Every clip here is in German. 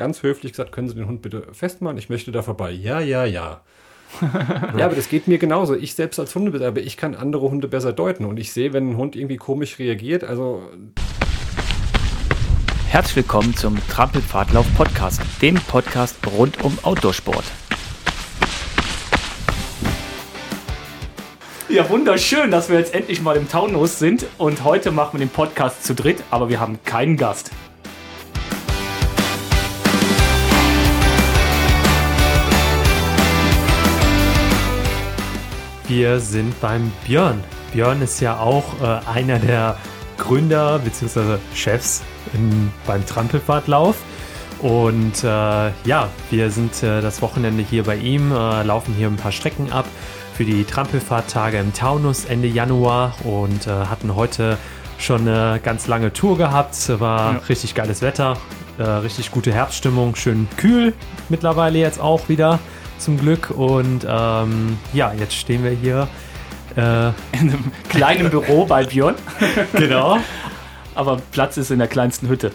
ganz höflich gesagt, können Sie den Hund bitte festmachen? Ich möchte da vorbei. Ja, ja, ja. ja, aber das geht mir genauso. Ich selbst als Hundebesitzer, ich kann andere Hunde besser deuten und ich sehe, wenn ein Hund irgendwie komisch reagiert, also Herzlich willkommen zum Trampelpfadlauf Podcast, dem Podcast rund um Outdoorsport. Ja, wunderschön, dass wir jetzt endlich mal im Taunus sind und heute machen wir den Podcast zu dritt, aber wir haben keinen Gast. Wir sind beim Björn. Björn ist ja auch äh, einer der Gründer bzw. Chefs im, beim Trampelfahrtlauf. Und äh, ja, wir sind äh, das Wochenende hier bei ihm, äh, laufen hier ein paar Strecken ab für die Trampelfahrttage im Taunus Ende Januar und äh, hatten heute schon eine ganz lange Tour gehabt. War ja. richtig geiles Wetter, äh, richtig gute Herbststimmung, schön kühl mittlerweile jetzt auch wieder zum Glück. Und ähm, ja, jetzt stehen wir hier. Äh, in einem kleinen Büro bei Björn. genau. Aber Platz ist in der kleinsten Hütte.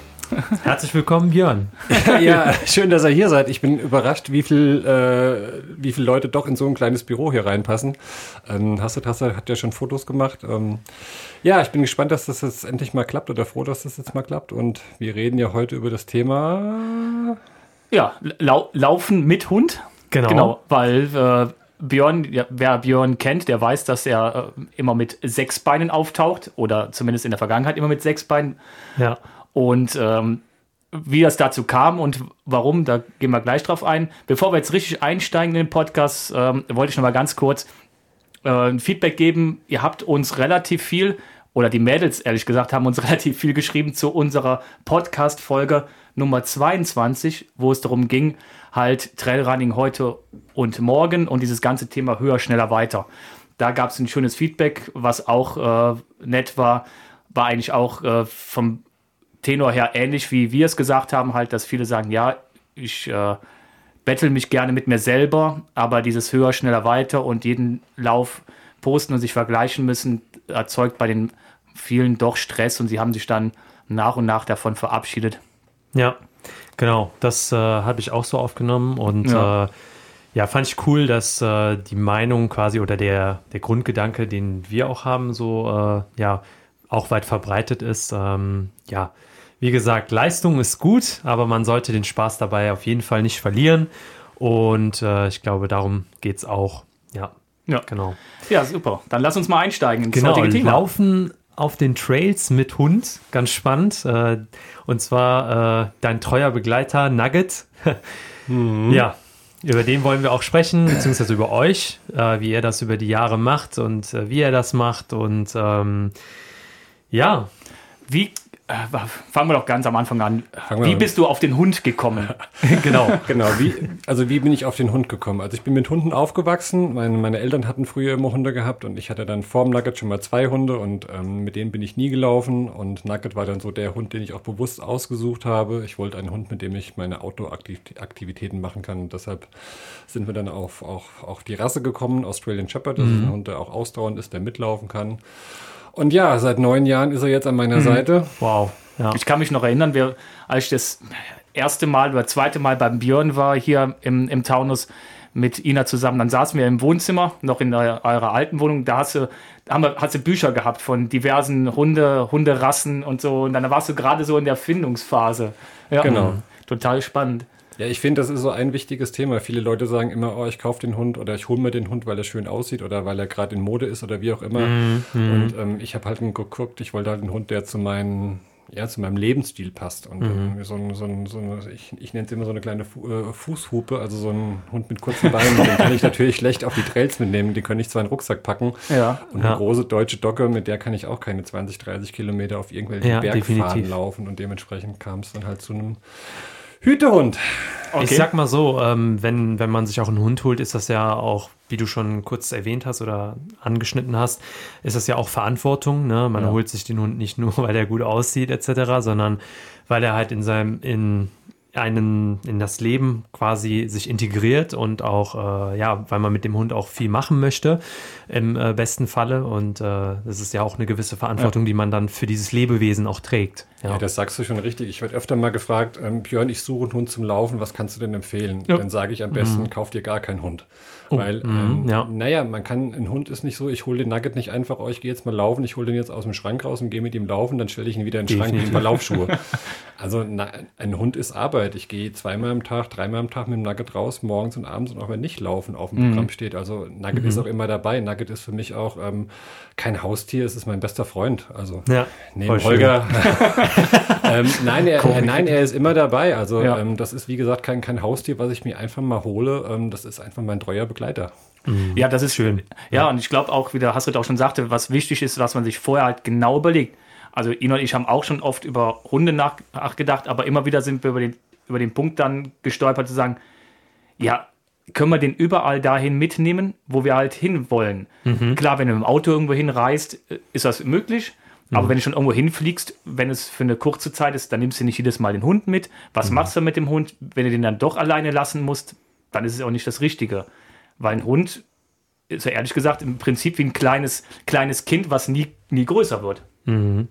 Herzlich willkommen, Björn. ja, schön, dass ihr hier seid. Ich bin überrascht, wie viel, äh, wie viele Leute doch in so ein kleines Büro hier reinpassen. Ähm, Hasset Hasset hat ja schon Fotos gemacht. Ähm, ja, ich bin gespannt, dass das jetzt endlich mal klappt oder froh, dass das jetzt mal klappt. Und wir reden ja heute über das Thema. Ja, lau Laufen mit Hund. Genau. Genau, weil äh, Björn, ja, wer Björn kennt, der weiß, dass er äh, immer mit sechs Beinen auftaucht oder zumindest in der Vergangenheit immer mit sechs Beinen. Ja. Und ähm, wie das dazu kam und warum, da gehen wir gleich drauf ein. Bevor wir jetzt richtig einsteigen in den Podcast, ähm, wollte ich noch mal ganz kurz äh, ein Feedback geben. Ihr habt uns relativ viel, oder die Mädels ehrlich gesagt, haben uns relativ viel geschrieben zu unserer Podcast-Folge Nummer 22, wo es darum ging, halt Trailrunning heute und morgen und dieses ganze Thema höher, schneller, weiter. Da gab es ein schönes Feedback, was auch äh, nett war, war eigentlich auch äh, vom Tenor her ähnlich, wie wir es gesagt haben, halt, dass viele sagen, ja, ich äh, bettel mich gerne mit mir selber, aber dieses höher, schneller, weiter und jeden Lauf posten und sich vergleichen müssen, erzeugt bei den vielen doch Stress und sie haben sich dann nach und nach davon verabschiedet. Ja, Genau, das äh, habe ich auch so aufgenommen und ja. Äh, ja, fand ich cool, dass äh, die Meinung quasi oder der, der Grundgedanke, den wir auch haben, so äh, ja auch weit verbreitet ist. Ähm, ja, wie gesagt, Leistung ist gut, aber man sollte den Spaß dabei auf jeden Fall nicht verlieren. Und äh, ich glaube, darum geht es auch. Ja, ja, genau. Ja, super. Dann lass uns mal einsteigen ins genau, heutige Thema. Laufen auf den Trails mit Hund, ganz spannend. Äh, und zwar äh, dein treuer Begleiter Nugget. mhm. Ja, über den wollen wir auch sprechen, beziehungsweise über euch, äh, wie er das über die Jahre macht und wie er das macht. Und ähm, ja. Wie fangen wir doch ganz am Anfang an. Wie bist du auf den Hund gekommen? genau, genau. Wie, also wie bin ich auf den Hund gekommen? Also ich bin mit Hunden aufgewachsen. Meine, meine Eltern hatten früher immer Hunde gehabt und ich hatte dann vorm Nugget schon mal zwei Hunde und ähm, mit denen bin ich nie gelaufen. Und Nugget war dann so der Hund, den ich auch bewusst ausgesucht habe. Ich wollte einen Hund, mit dem ich meine Outdoor-Aktivitäten machen kann. Und deshalb sind wir dann auf auch, auf die Rasse gekommen, Australian Shepherd. Das mhm. ist ein Hund, der auch ausdauernd ist, der mitlaufen kann. Und ja, seit neun Jahren ist er jetzt an meiner mhm. Seite. Wow. Ja. Ich kann mich noch erinnern, wir, als ich das erste Mal oder zweite Mal beim Björn war hier im, im Taunus mit Ina zusammen, dann saßen wir im Wohnzimmer, noch in der, eurer alten Wohnung, da hast du, haben wir, hast du Bücher gehabt von diversen Hunde, Hunderassen und so. Und dann warst du gerade so in der Findungsphase. Ja, genau. Total spannend. Ja, ich finde, das ist so ein wichtiges Thema. Viele Leute sagen immer, oh, ich kaufe den Hund oder ich hole mir den Hund, weil er schön aussieht oder weil er gerade in Mode ist oder wie auch immer. Mhm. Und ähm, ich habe halt geguckt, ich wollte halt einen Hund, der zu meinen ja, zu meinem Lebensstil passt. Und mhm. so, ein, so, ein, so eine, ich, ich nenne es immer so eine kleine Fu äh, Fußhupe, also so ein Hund mit kurzen Beinen, den kann ich natürlich schlecht auf die Trails mitnehmen. Den kann ich zwar in den Rucksack packen. Ja. Und ja. eine große deutsche Dogge, mit der kann ich auch keine 20, 30 Kilometer auf irgendwelchen ja, Bergfahren laufen. Und dementsprechend kam es dann halt zu einem Hütehund. Okay. Ich sag mal so, ähm, wenn, wenn man sich auch einen Hund holt, ist das ja auch, wie du schon kurz erwähnt hast oder angeschnitten hast, ist das ja auch Verantwortung. Ne? Man ja. holt sich den Hund nicht nur, weil er gut aussieht, etc., sondern weil er halt in seinem, in einen, in das Leben quasi sich integriert und auch, äh, ja, weil man mit dem Hund auch viel machen möchte, im äh, besten Falle. Und äh, das ist ja auch eine gewisse Verantwortung, ja. die man dann für dieses Lebewesen auch trägt. Ja. ja. das sagst du schon richtig. Ich werde öfter mal gefragt, ähm, Björn, ich suche einen Hund zum Laufen, was kannst du denn empfehlen? Ja. Dann sage ich am besten, mhm. kauf dir gar keinen Hund. Oh. Weil, mhm, ähm, ja. naja, man kann, ein Hund ist nicht so, ich hole den Nugget nicht einfach, oh, ich gehe jetzt mal laufen, ich hole den jetzt aus dem Schrank raus und gehe mit ihm laufen, dann stelle ich ihn wieder in den Schrank mit ein paar Laufschuhe. also na, ein Hund ist Arbeit. Ich gehe zweimal am Tag, dreimal am Tag mit dem Nugget raus, morgens und abends und auch wenn nicht laufen auf dem mhm. Programm steht. Also Nugget mhm. ist auch immer dabei. Nugget ist für mich auch ähm, kein Haustier, es ist mein bester Freund. Also ja, neben Holger. ähm, nein, er, äh, nein, er ist immer dabei. Also ja. ähm, das ist wie gesagt kein, kein Haustier, was ich mir einfach mal hole. Ähm, das ist einfach mein treuer Begleiter. Mhm. Ja, das ist schön. Ja, ja. und ich glaube auch, wie der Hasrit auch schon sagte, was wichtig ist, dass man sich vorher halt genau überlegt. Also ihn und ich haben auch schon oft über Hunde nachgedacht, aber immer wieder sind wir über den, über den Punkt dann gestolpert zu sagen, ja, können wir den überall dahin mitnehmen, wo wir halt hinwollen. Mhm. Klar, wenn du im Auto irgendwo hinreist, äh, ist das möglich. Mhm. Aber wenn du schon irgendwo hinfliegst, wenn es für eine kurze Zeit ist, dann nimmst du nicht jedes Mal den Hund mit. Was mhm. machst du mit dem Hund? Wenn du den dann doch alleine lassen musst, dann ist es auch nicht das Richtige. Weil ein Hund ist ja ehrlich gesagt im Prinzip wie ein kleines, kleines Kind, was nie, nie größer wird. Mhm.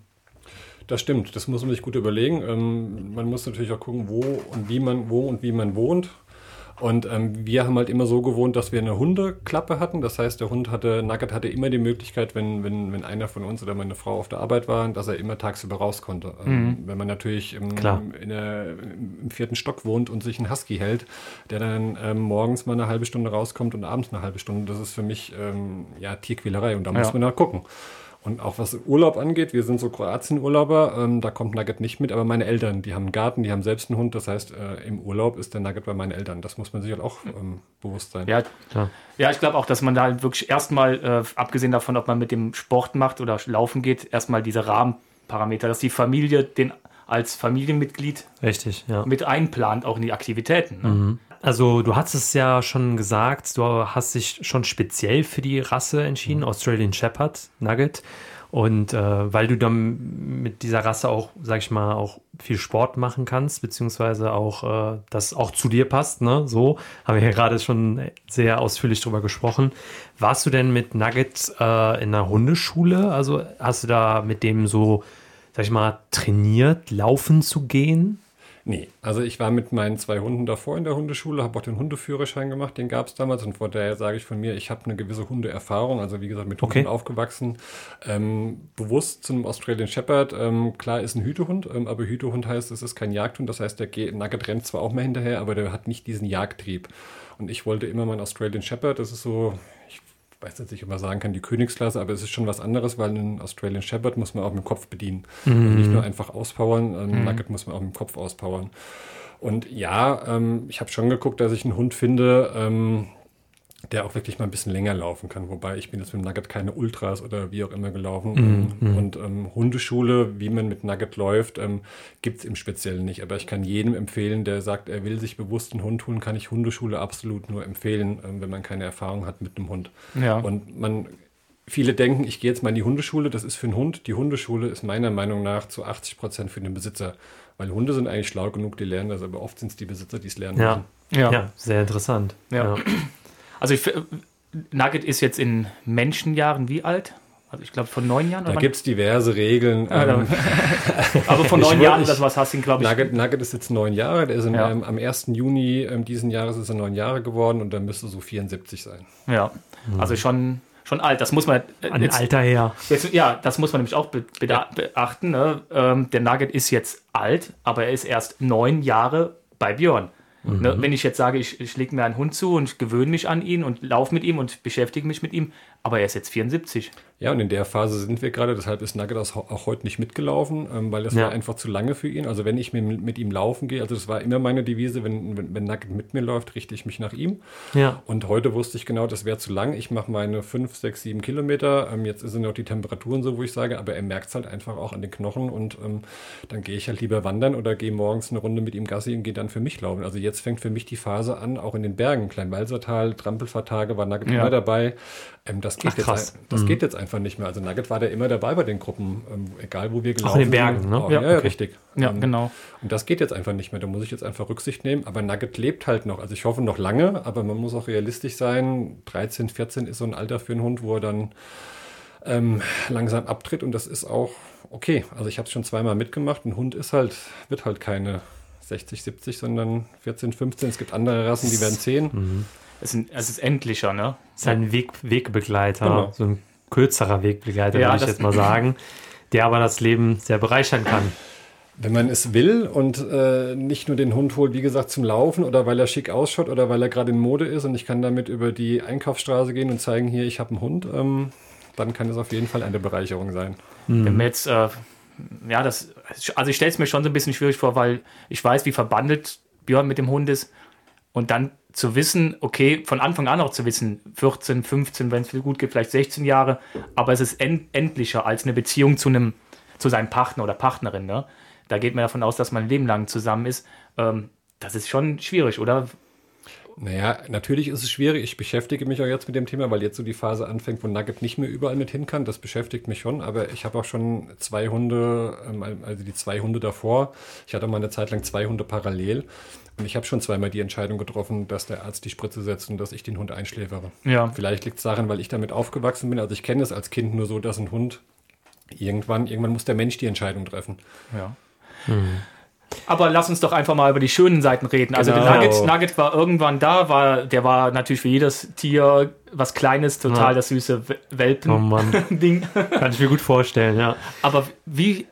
Das stimmt, das muss man sich gut überlegen. Ähm, man muss natürlich auch gucken, wo und wie man, wo und wie man wohnt. Und ähm, wir haben halt immer so gewohnt, dass wir eine Hundeklappe hatten. Das heißt, der Hund hatte, Nugget hatte immer die Möglichkeit, wenn, wenn, wenn einer von uns oder meine Frau auf der Arbeit war, dass er immer tagsüber raus konnte. Ähm, mhm. wenn man natürlich im, der, im vierten Stock wohnt und sich einen Husky hält, der dann ähm, morgens mal eine halbe Stunde rauskommt und abends eine halbe Stunde, das ist für mich ähm, ja Tierquälerei und da ja. muss man nach gucken. Und auch was Urlaub angeht, wir sind so Kroatien-Urlauber, ähm, da kommt Nugget nicht mit, aber meine Eltern, die haben einen Garten, die haben selbst einen Hund, das heißt, äh, im Urlaub ist der Nugget bei meinen Eltern. Das muss man sich halt auch ähm, bewusst sein. Ja, ja ich glaube auch, dass man da halt wirklich erstmal, äh, abgesehen davon, ob man mit dem Sport macht oder laufen geht, erstmal diese Rahmenparameter, dass die Familie den als Familienmitglied Richtig, ja. mit einplant, auch in die Aktivitäten. Ne? Mhm. Also du hast es ja schon gesagt, du hast dich schon speziell für die Rasse entschieden, mhm. Australian Shepherd Nugget. Und äh, weil du dann mit dieser Rasse auch, sag ich mal, auch viel Sport machen kannst, beziehungsweise auch äh, das auch zu dir passt, ne? So haben wir ja gerade schon sehr ausführlich drüber gesprochen. Warst du denn mit Nugget äh, in einer Hundeschule? Also hast du da mit dem so, sag ich mal, trainiert, laufen zu gehen? Nee, also ich war mit meinen zwei Hunden davor in der Hundeschule, habe auch den Hundeführerschein gemacht, den gab es damals und von daher sage ich von mir, ich habe eine gewisse Hundeerfahrung, also wie gesagt mit Hunden okay. aufgewachsen, ähm, bewusst zum Australian Shepherd, ähm, klar ist ein Hütehund, ähm, aber Hütehund heißt, es ist kein Jagdhund, das heißt, der Nugget rennt zwar auch mal hinterher, aber der hat nicht diesen Jagdtrieb. Und ich wollte immer meinen Australian Shepherd, das ist so, weiß jetzt nicht, ob man sagen kann, die Königsklasse, aber es ist schon was anderes, weil einen Australian Shepherd muss man auch mit dem Kopf bedienen. Mhm. Nicht nur einfach auspowern, einen mhm. Nugget muss man auch mit dem Kopf auspowern. Und ja, ähm, ich habe schon geguckt, dass ich einen Hund finde, ähm, der auch wirklich mal ein bisschen länger laufen kann. Wobei ich bin jetzt mit dem Nugget keine Ultras oder wie auch immer gelaufen. Mm, Und ähm, Hundeschule, wie man mit Nugget läuft, ähm, gibt es im Speziellen nicht. Aber ich kann jedem empfehlen, der sagt, er will sich bewusst einen Hund holen, kann ich Hundeschule absolut nur empfehlen, ähm, wenn man keine Erfahrung hat mit einem Hund. Ja. Und man Viele denken, ich gehe jetzt mal in die Hundeschule, das ist für einen Hund. Die Hundeschule ist meiner Meinung nach zu 80 Prozent für den Besitzer. Weil Hunde sind eigentlich schlau genug, die lernen das, aber oft sind es die Besitzer, die es lernen ja. Ja. ja, sehr interessant. Ja. Also ich, Nugget ist jetzt in Menschenjahren wie alt? Also ich glaube von neun Jahren. Da gibt es diverse Regeln. Ähm, aber von neun Jahren, das was hast du, glaube ich. Nugget, Nugget ist jetzt neun Jahre. Der ist in, ja. ähm, am 1. Juni ähm, diesen Jahres ist er neun Jahre geworden und dann müsste so 74 sein. Ja, mhm. also schon schon alt. Das muss man äh, an jetzt, Alter her. Jetzt, ja, das muss man nämlich auch be ja. beachten. Ne? Ähm, der Nugget ist jetzt alt, aber er ist erst neun Jahre bei Björn. Mhm. Ne, wenn ich jetzt sage, ich, ich lege mir einen Hund zu und gewöhne mich an ihn und laufe mit ihm und beschäftige mich mit ihm, aber er ist jetzt 74. Ja, und in der Phase sind wir gerade, deshalb ist Nugget auch heute nicht mitgelaufen, ähm, weil das ja. war einfach zu lange für ihn. Also wenn ich mit, mit ihm laufen gehe, also das war immer meine Devise, wenn, wenn, wenn Nugget mit mir läuft, richte ich mich nach ihm. Ja. Und heute wusste ich genau, das wäre zu lang. Ich mache meine 5, 6, 7 Kilometer. Ähm, jetzt sind noch die Temperaturen so, wo ich sage, aber er merkt es halt einfach auch an den Knochen und ähm, dann gehe ich halt lieber wandern oder gehe morgens eine Runde mit ihm Gassi und gehe dann für mich laufen. Also jetzt fängt für mich die Phase an, auch in den Bergen, Kleinwalsertal, Trampelfahrtage war Nugget ja. immer dabei. Ähm, das geht, Ach, jetzt, das mhm. geht jetzt einfach nicht mehr. Also Nugget war der immer dabei bei den Gruppen, ähm, egal wo wir gelaufen sind. Auch in den Bergen, sind. ne? Auch, ja, ja okay. richtig. Ja, ähm, genau. Und das geht jetzt einfach nicht mehr. Da muss ich jetzt einfach Rücksicht nehmen. Aber Nugget lebt halt noch. Also ich hoffe noch lange, aber man muss auch realistisch sein. 13, 14 ist so ein Alter für einen Hund, wo er dann ähm, langsam abtritt und das ist auch okay. Also ich habe es schon zweimal mitgemacht. Ein Hund ist halt, wird halt keine 60, 70, sondern 14, 15. Es gibt andere Rassen, die werden 10. Mhm. Es, ist, es ist endlicher, ne? Es ist ein Weg, Wegbegleiter, genau. so ein kürzerer Wegbegleiter, ja, würde ich jetzt mal sagen, der aber das Leben sehr bereichern kann. Wenn man es will und äh, nicht nur den Hund holt, wie gesagt, zum Laufen oder weil er schick ausschaut oder weil er gerade in Mode ist und ich kann damit über die Einkaufsstraße gehen und zeigen, hier, ich habe einen Hund, ähm, dann kann es auf jeden Fall eine Bereicherung sein. Mhm. Wenn wir jetzt, äh, ja, das, also ich stelle es mir schon so ein bisschen schwierig vor, weil ich weiß, wie verbandelt Björn mit dem Hund ist und dann zu wissen, okay, von Anfang an auch zu wissen, 14, 15, wenn es viel gut geht, vielleicht 16 Jahre, aber es ist end endlicher als eine Beziehung zu einem, zu seinem Partner oder Partnerin, ne? da geht man davon aus, dass man ein Leben lang zusammen ist. Ähm, das ist schon schwierig, oder? Naja, natürlich ist es schwierig. Ich beschäftige mich auch jetzt mit dem Thema, weil jetzt so die Phase anfängt, wo Nugget nicht mehr überall mit hin kann. Das beschäftigt mich schon. Aber ich habe auch schon zwei Hunde, ähm, also die zwei Hunde davor. Ich hatte mal eine Zeit lang zwei Hunde parallel. Und ich habe schon zweimal die Entscheidung getroffen, dass der Arzt die Spritze setzt und dass ich den Hund einschläfere. Ja. Vielleicht liegt es daran, weil ich damit aufgewachsen bin. Also ich kenne es als Kind nur so, dass ein Hund irgendwann, irgendwann muss der Mensch die Entscheidung treffen. Ja. Mhm. Aber lass uns doch einfach mal über die schönen Seiten reden. Also genau. der Nugget, Nugget war irgendwann da, war, der war natürlich für jedes Tier was Kleines, total ja. das süße Welpen-Ding. Oh Kann ich mir gut vorstellen, ja. Aber wie,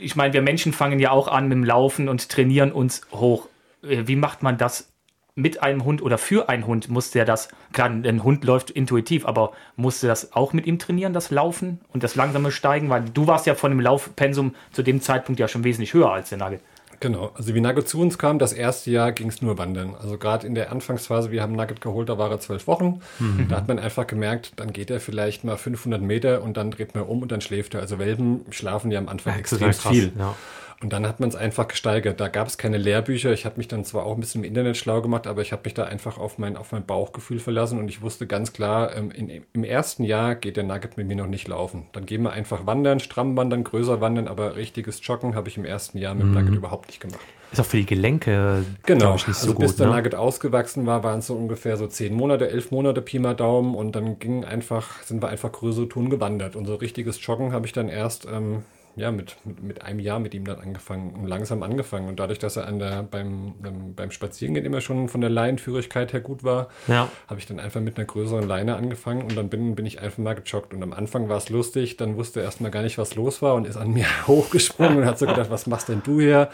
ich meine, wir Menschen fangen ja auch an mit dem Laufen und trainieren uns hoch. Wie macht man das mit einem Hund oder für einen Hund muss der das, klar, ein Hund läuft intuitiv, aber musste das auch mit ihm trainieren, das Laufen und das langsame Steigen? Weil du warst ja von dem Laufpensum zu dem Zeitpunkt ja schon wesentlich höher als der Nugget. Genau, also wie Nugget zu uns kam, das erste Jahr ging es nur wandern. Also gerade in der Anfangsphase, wir haben Nugget geholt, da war er zwölf Wochen. Mhm. Da hat man einfach gemerkt, dann geht er vielleicht mal 500 Meter und dann dreht man um und dann schläft er. Also Welpen schlafen ja am Anfang ja, extrem viel. Ja. Und dann hat man es einfach gesteigert. Da gab es keine Lehrbücher. Ich habe mich dann zwar auch ein bisschen im Internet schlau gemacht, aber ich habe mich da einfach auf mein, auf mein Bauchgefühl verlassen und ich wusste ganz klar, ähm, in, im ersten Jahr geht der Nugget mit mir noch nicht laufen. Dann gehen wir einfach wandern, stramm wandern, größer wandern, aber richtiges Joggen habe ich im ersten Jahr mit mhm. Nugget überhaupt nicht gemacht. Ist auch für die Gelenke genau. ich, nicht so also gut. Bis der ne? Nugget ausgewachsen war, waren es so ungefähr so zehn Monate, elf Monate Pi mal Daumen und dann ging einfach, sind wir einfach größere Touren gewandert. Und so richtiges Joggen habe ich dann erst ähm, ja, mit, mit, mit, einem Jahr mit ihm dann angefangen und langsam angefangen. Und dadurch, dass er an der, beim, beim Spazierengehen immer schon von der Leinenführigkeit her gut war, ja. habe ich dann einfach mit einer größeren Leine angefangen und dann bin, bin ich einfach mal gejoggt. Und am Anfang war es lustig, dann wusste er erstmal gar nicht, was los war und ist an mir hochgesprungen und hat so gedacht, was machst denn du hier?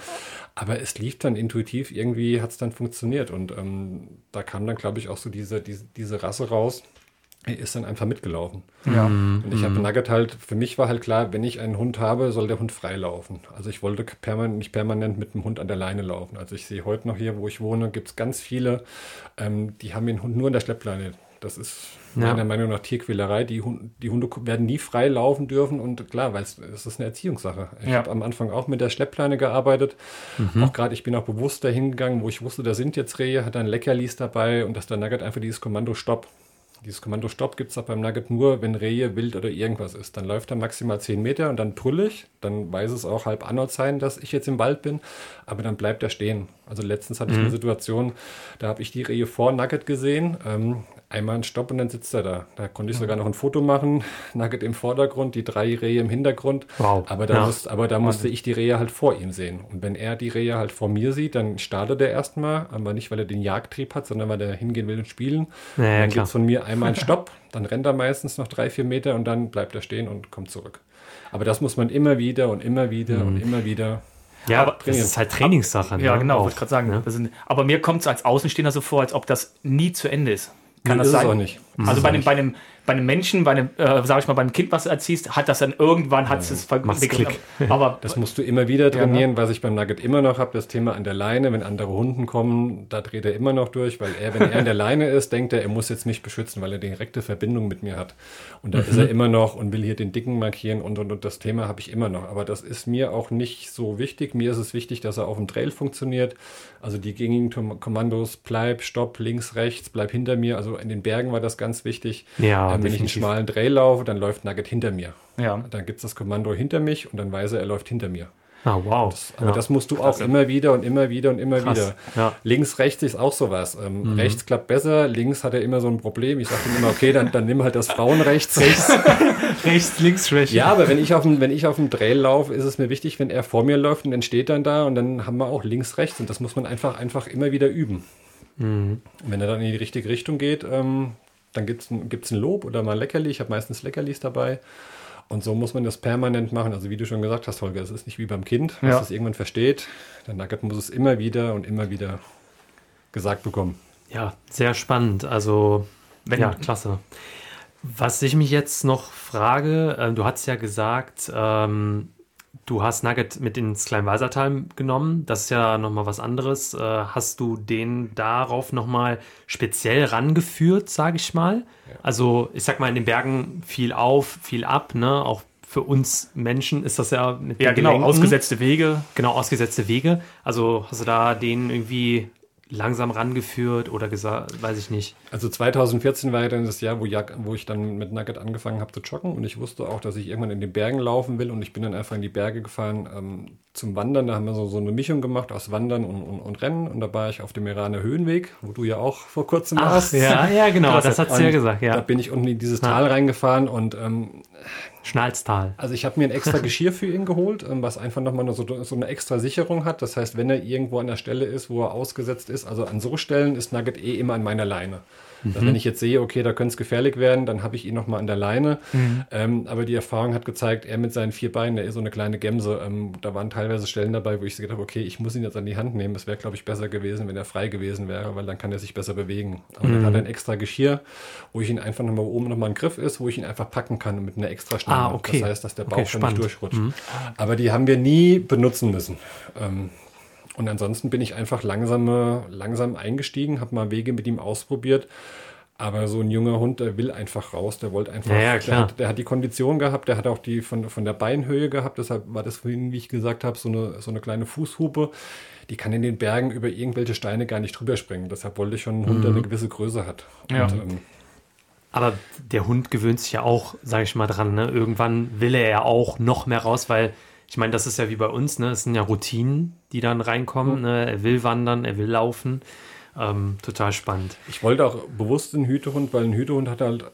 Aber es lief dann intuitiv, irgendwie hat es dann funktioniert. Und ähm, da kam dann, glaube ich, auch so diese, diese, diese Rasse raus er ist dann einfach mitgelaufen. Ja. Und ich habe mhm. Nugget halt, für mich war halt klar, wenn ich einen Hund habe, soll der Hund frei laufen. Also ich wollte permanent, nicht permanent mit dem Hund an der Leine laufen. Also ich sehe heute noch hier, wo ich wohne, gibt es ganz viele, ähm, die haben den Hund nur in der Schleppleine. Das ist ja. meiner Meinung nach Tierquälerei. Die, Hunde, die Hunde werden nie frei laufen dürfen und klar, weil es, es ist eine Erziehungssache. Ich ja. habe am Anfang auch mit der Schleppleine gearbeitet. Mhm. Auch gerade, ich bin auch bewusst dahin gegangen, wo ich wusste, da sind jetzt Rehe, hat ein Leckerlis dabei und dass der Nugget einfach dieses Kommando Stopp dieses Kommando Stopp gibt es auch beim Nugget nur, wenn Rehe, Wild oder irgendwas ist. Dann läuft er maximal 10 Meter und dann brülle ich. Dann weiß es auch halb Anort sein, dass ich jetzt im Wald bin. Aber dann bleibt er stehen. Also letztens hatte mhm. ich eine Situation, da habe ich die Rehe vor Nugget gesehen. Ähm, einmal einen Stopp und dann sitzt er da. Da konnte ich sogar noch ein Foto machen. Nugget im Vordergrund, die drei Rehe im Hintergrund. Wow. Aber da, ja. musste, aber da musste ich die Rehe halt vor ihm sehen. Und wenn er die Rehe halt vor mir sieht, dann startet er erstmal. Aber nicht, weil er den Jagdtrieb hat, sondern weil er hingehen will und spielen. Ja, ja, dann gibt es von mir einmal einen Stopp. Dann rennt er meistens noch drei, vier Meter und dann bleibt er stehen und kommt zurück. Aber das muss man immer wieder und immer wieder mhm. und immer wieder ja, aber das ist halt Trainingssache. Ja, ne? genau, wollte ich gerade sagen. Ja. Sind, aber mir kommt es als Außenstehender so vor, als ob das nie zu Ende ist. Kann nee, das sein? auch nicht. Also bei einem, bei einem bei einem Menschen, bei einem, äh, sag ich mal, beim Kind, was du erziehst, hat das dann irgendwann, hat es ja, Klick. Aber das musst du immer wieder trainieren, ja, ne? was ich beim Nugget immer noch habe, das Thema an der Leine, wenn andere Hunden kommen, da dreht er immer noch durch, weil er, wenn er an der Leine ist, denkt er, er muss jetzt mich beschützen, weil er direkte Verbindung mit mir hat. Und da mhm. ist er immer noch und will hier den Dicken markieren und, und, und das Thema habe ich immer noch. Aber das ist mir auch nicht so wichtig. Mir ist es wichtig, dass er auf dem Trail funktioniert. Also die gängigen Kommandos, bleib, stopp, links, rechts, bleib hinter mir. Also in den Bergen war das ganz wichtig. Ja, ähm, wenn ich einen schmalen Trail laufe, dann läuft Nugget hinter mir. Ja. Dann gibt es das Kommando hinter mich und dann weiß er, er läuft hinter mir. Ah, wow. Das, aber ja. das musst du auch immer wieder und immer wieder und immer Krass, wieder. ja. Links, rechts ist auch sowas. Ähm, Rechts klappt besser, links hat er immer so ein Problem. Ich sage ihm immer, okay, dann, dann nimm halt das Frauenrechts. Rechts, links, Schwäche. Ja, aber wenn ich auf dem, wenn ich auf dem Trail laufe, ist es mir wichtig, wenn er vor mir läuft und dann steht dann da und dann haben wir auch links, rechts und das muss man einfach, einfach immer wieder üben. Und wenn er dann in die richtige Richtung geht, ähm, dann gibt es ein, gibt's ein Lob oder mal Leckerli. Ich habe meistens Leckerlis dabei. Und so muss man das permanent machen. Also wie du schon gesagt hast, Holger, es ist nicht wie beim Kind, was Ja. es irgendwann versteht. Der Nugget muss es immer wieder und immer wieder gesagt bekommen. Ja, sehr spannend. Also, Wenn- ja, klasse. Was ich mich jetzt noch frage, äh, du hast ja gesagt, ähm, du hast Nugget mit ins Kleinwalsertal genommen. Das ist ja nochmal was anderes. Äh, hast du den darauf nochmal speziell rangeführt, sage ich mal? Also, ich sag mal, in den Bergen viel auf, viel ab, ne? Auch für uns Menschen ist das ja mit Ja, genau, Gelenken. ausgesetzte Wege. Genau, ausgesetzte Wege. Also hast du da den irgendwie langsam rangeführt oder gesagt, weiß ich nicht. Also 2014 war ja dann das Jahr, wo, Jag, wo ich dann mit Nugget angefangen habe zu joggen und ich wusste auch, dass ich irgendwann in den Bergen laufen will und ich bin dann einfach in die Berge gefahren ähm, zum Wandern. Da haben wir so, so eine Mischung gemacht aus Wandern und, und, und Rennen und da war ich auf dem Iraner Höhenweg, wo du ja auch vor kurzem warst. ja, ja, genau, Klasse. das hat sie ja gesagt, Da ja. bin ich unten in dieses Tal reingefahren und ähm, Schnalztal. also ich habe mir ein extra Geschirr für ihn geholt, ähm, was einfach nochmal so, so eine extra Sicherung hat. Das heißt, wenn er irgendwo an der Stelle ist, wo er ausgesetzt ist, also an so Stellen ist Nugget eh immer an meiner Leine. Also wenn ich jetzt sehe, okay, da könnte es gefährlich werden, dann habe ich ihn nochmal an der Leine. Ähm, aber die Erfahrung hat gezeigt, er mit seinen vier Beinen, der ist so eine kleine Gemse. Ähm, da waren teilweise Stellen dabei, wo ich gedacht habe, okay, ich muss ihn jetzt an die Hand nehmen. Es wäre, glaube ich, besser gewesen, wenn er frei gewesen wäre, weil dann kann er sich besser bewegen. Aber dann hat er ein extra Geschirr, wo ich ihn einfach nochmal oben nochmal einen Griff ist, wo ich ihn einfach packen kann mit einer extra Schnelle. Ah, okay. Das heißt, dass der Bauch Okay, nicht durchrutscht. Aber die haben wir nie benutzen müssen. Ähm, und ansonsten bin ich einfach langsam, langsam eingestiegen, habe mal Wege mit ihm ausprobiert. Aber so ein junger Hund, der will einfach raus, der wollte einfach, Ja, ja, der, klar. hat, der hat die Kondition gehabt, der hat auch die von, von der Beinhöhe gehabt, deshalb war das vorhin, wie ich gesagt habe, so eine, so eine kleine Fußhupe. Die kann in den Bergen über irgendwelche Steine gar nicht drüber springen. Deshalb wollte ich schon einen Hund, der eine gewisse Größe hat. Ja. Und, ähm, Aber der Hund gewöhnt sich ja auch, sage ich mal, dran. Ne? Irgendwann will er ja auch noch mehr raus, weil ich meine, das ist ja wie bei uns, ne? Es sind ja Routinen, die dann reinkommen. Ne? Er will wandern, er will laufen. Ähm, total spannend. Ich wollte auch bewusst einen Hütehund, weil ein Hütehund hat halt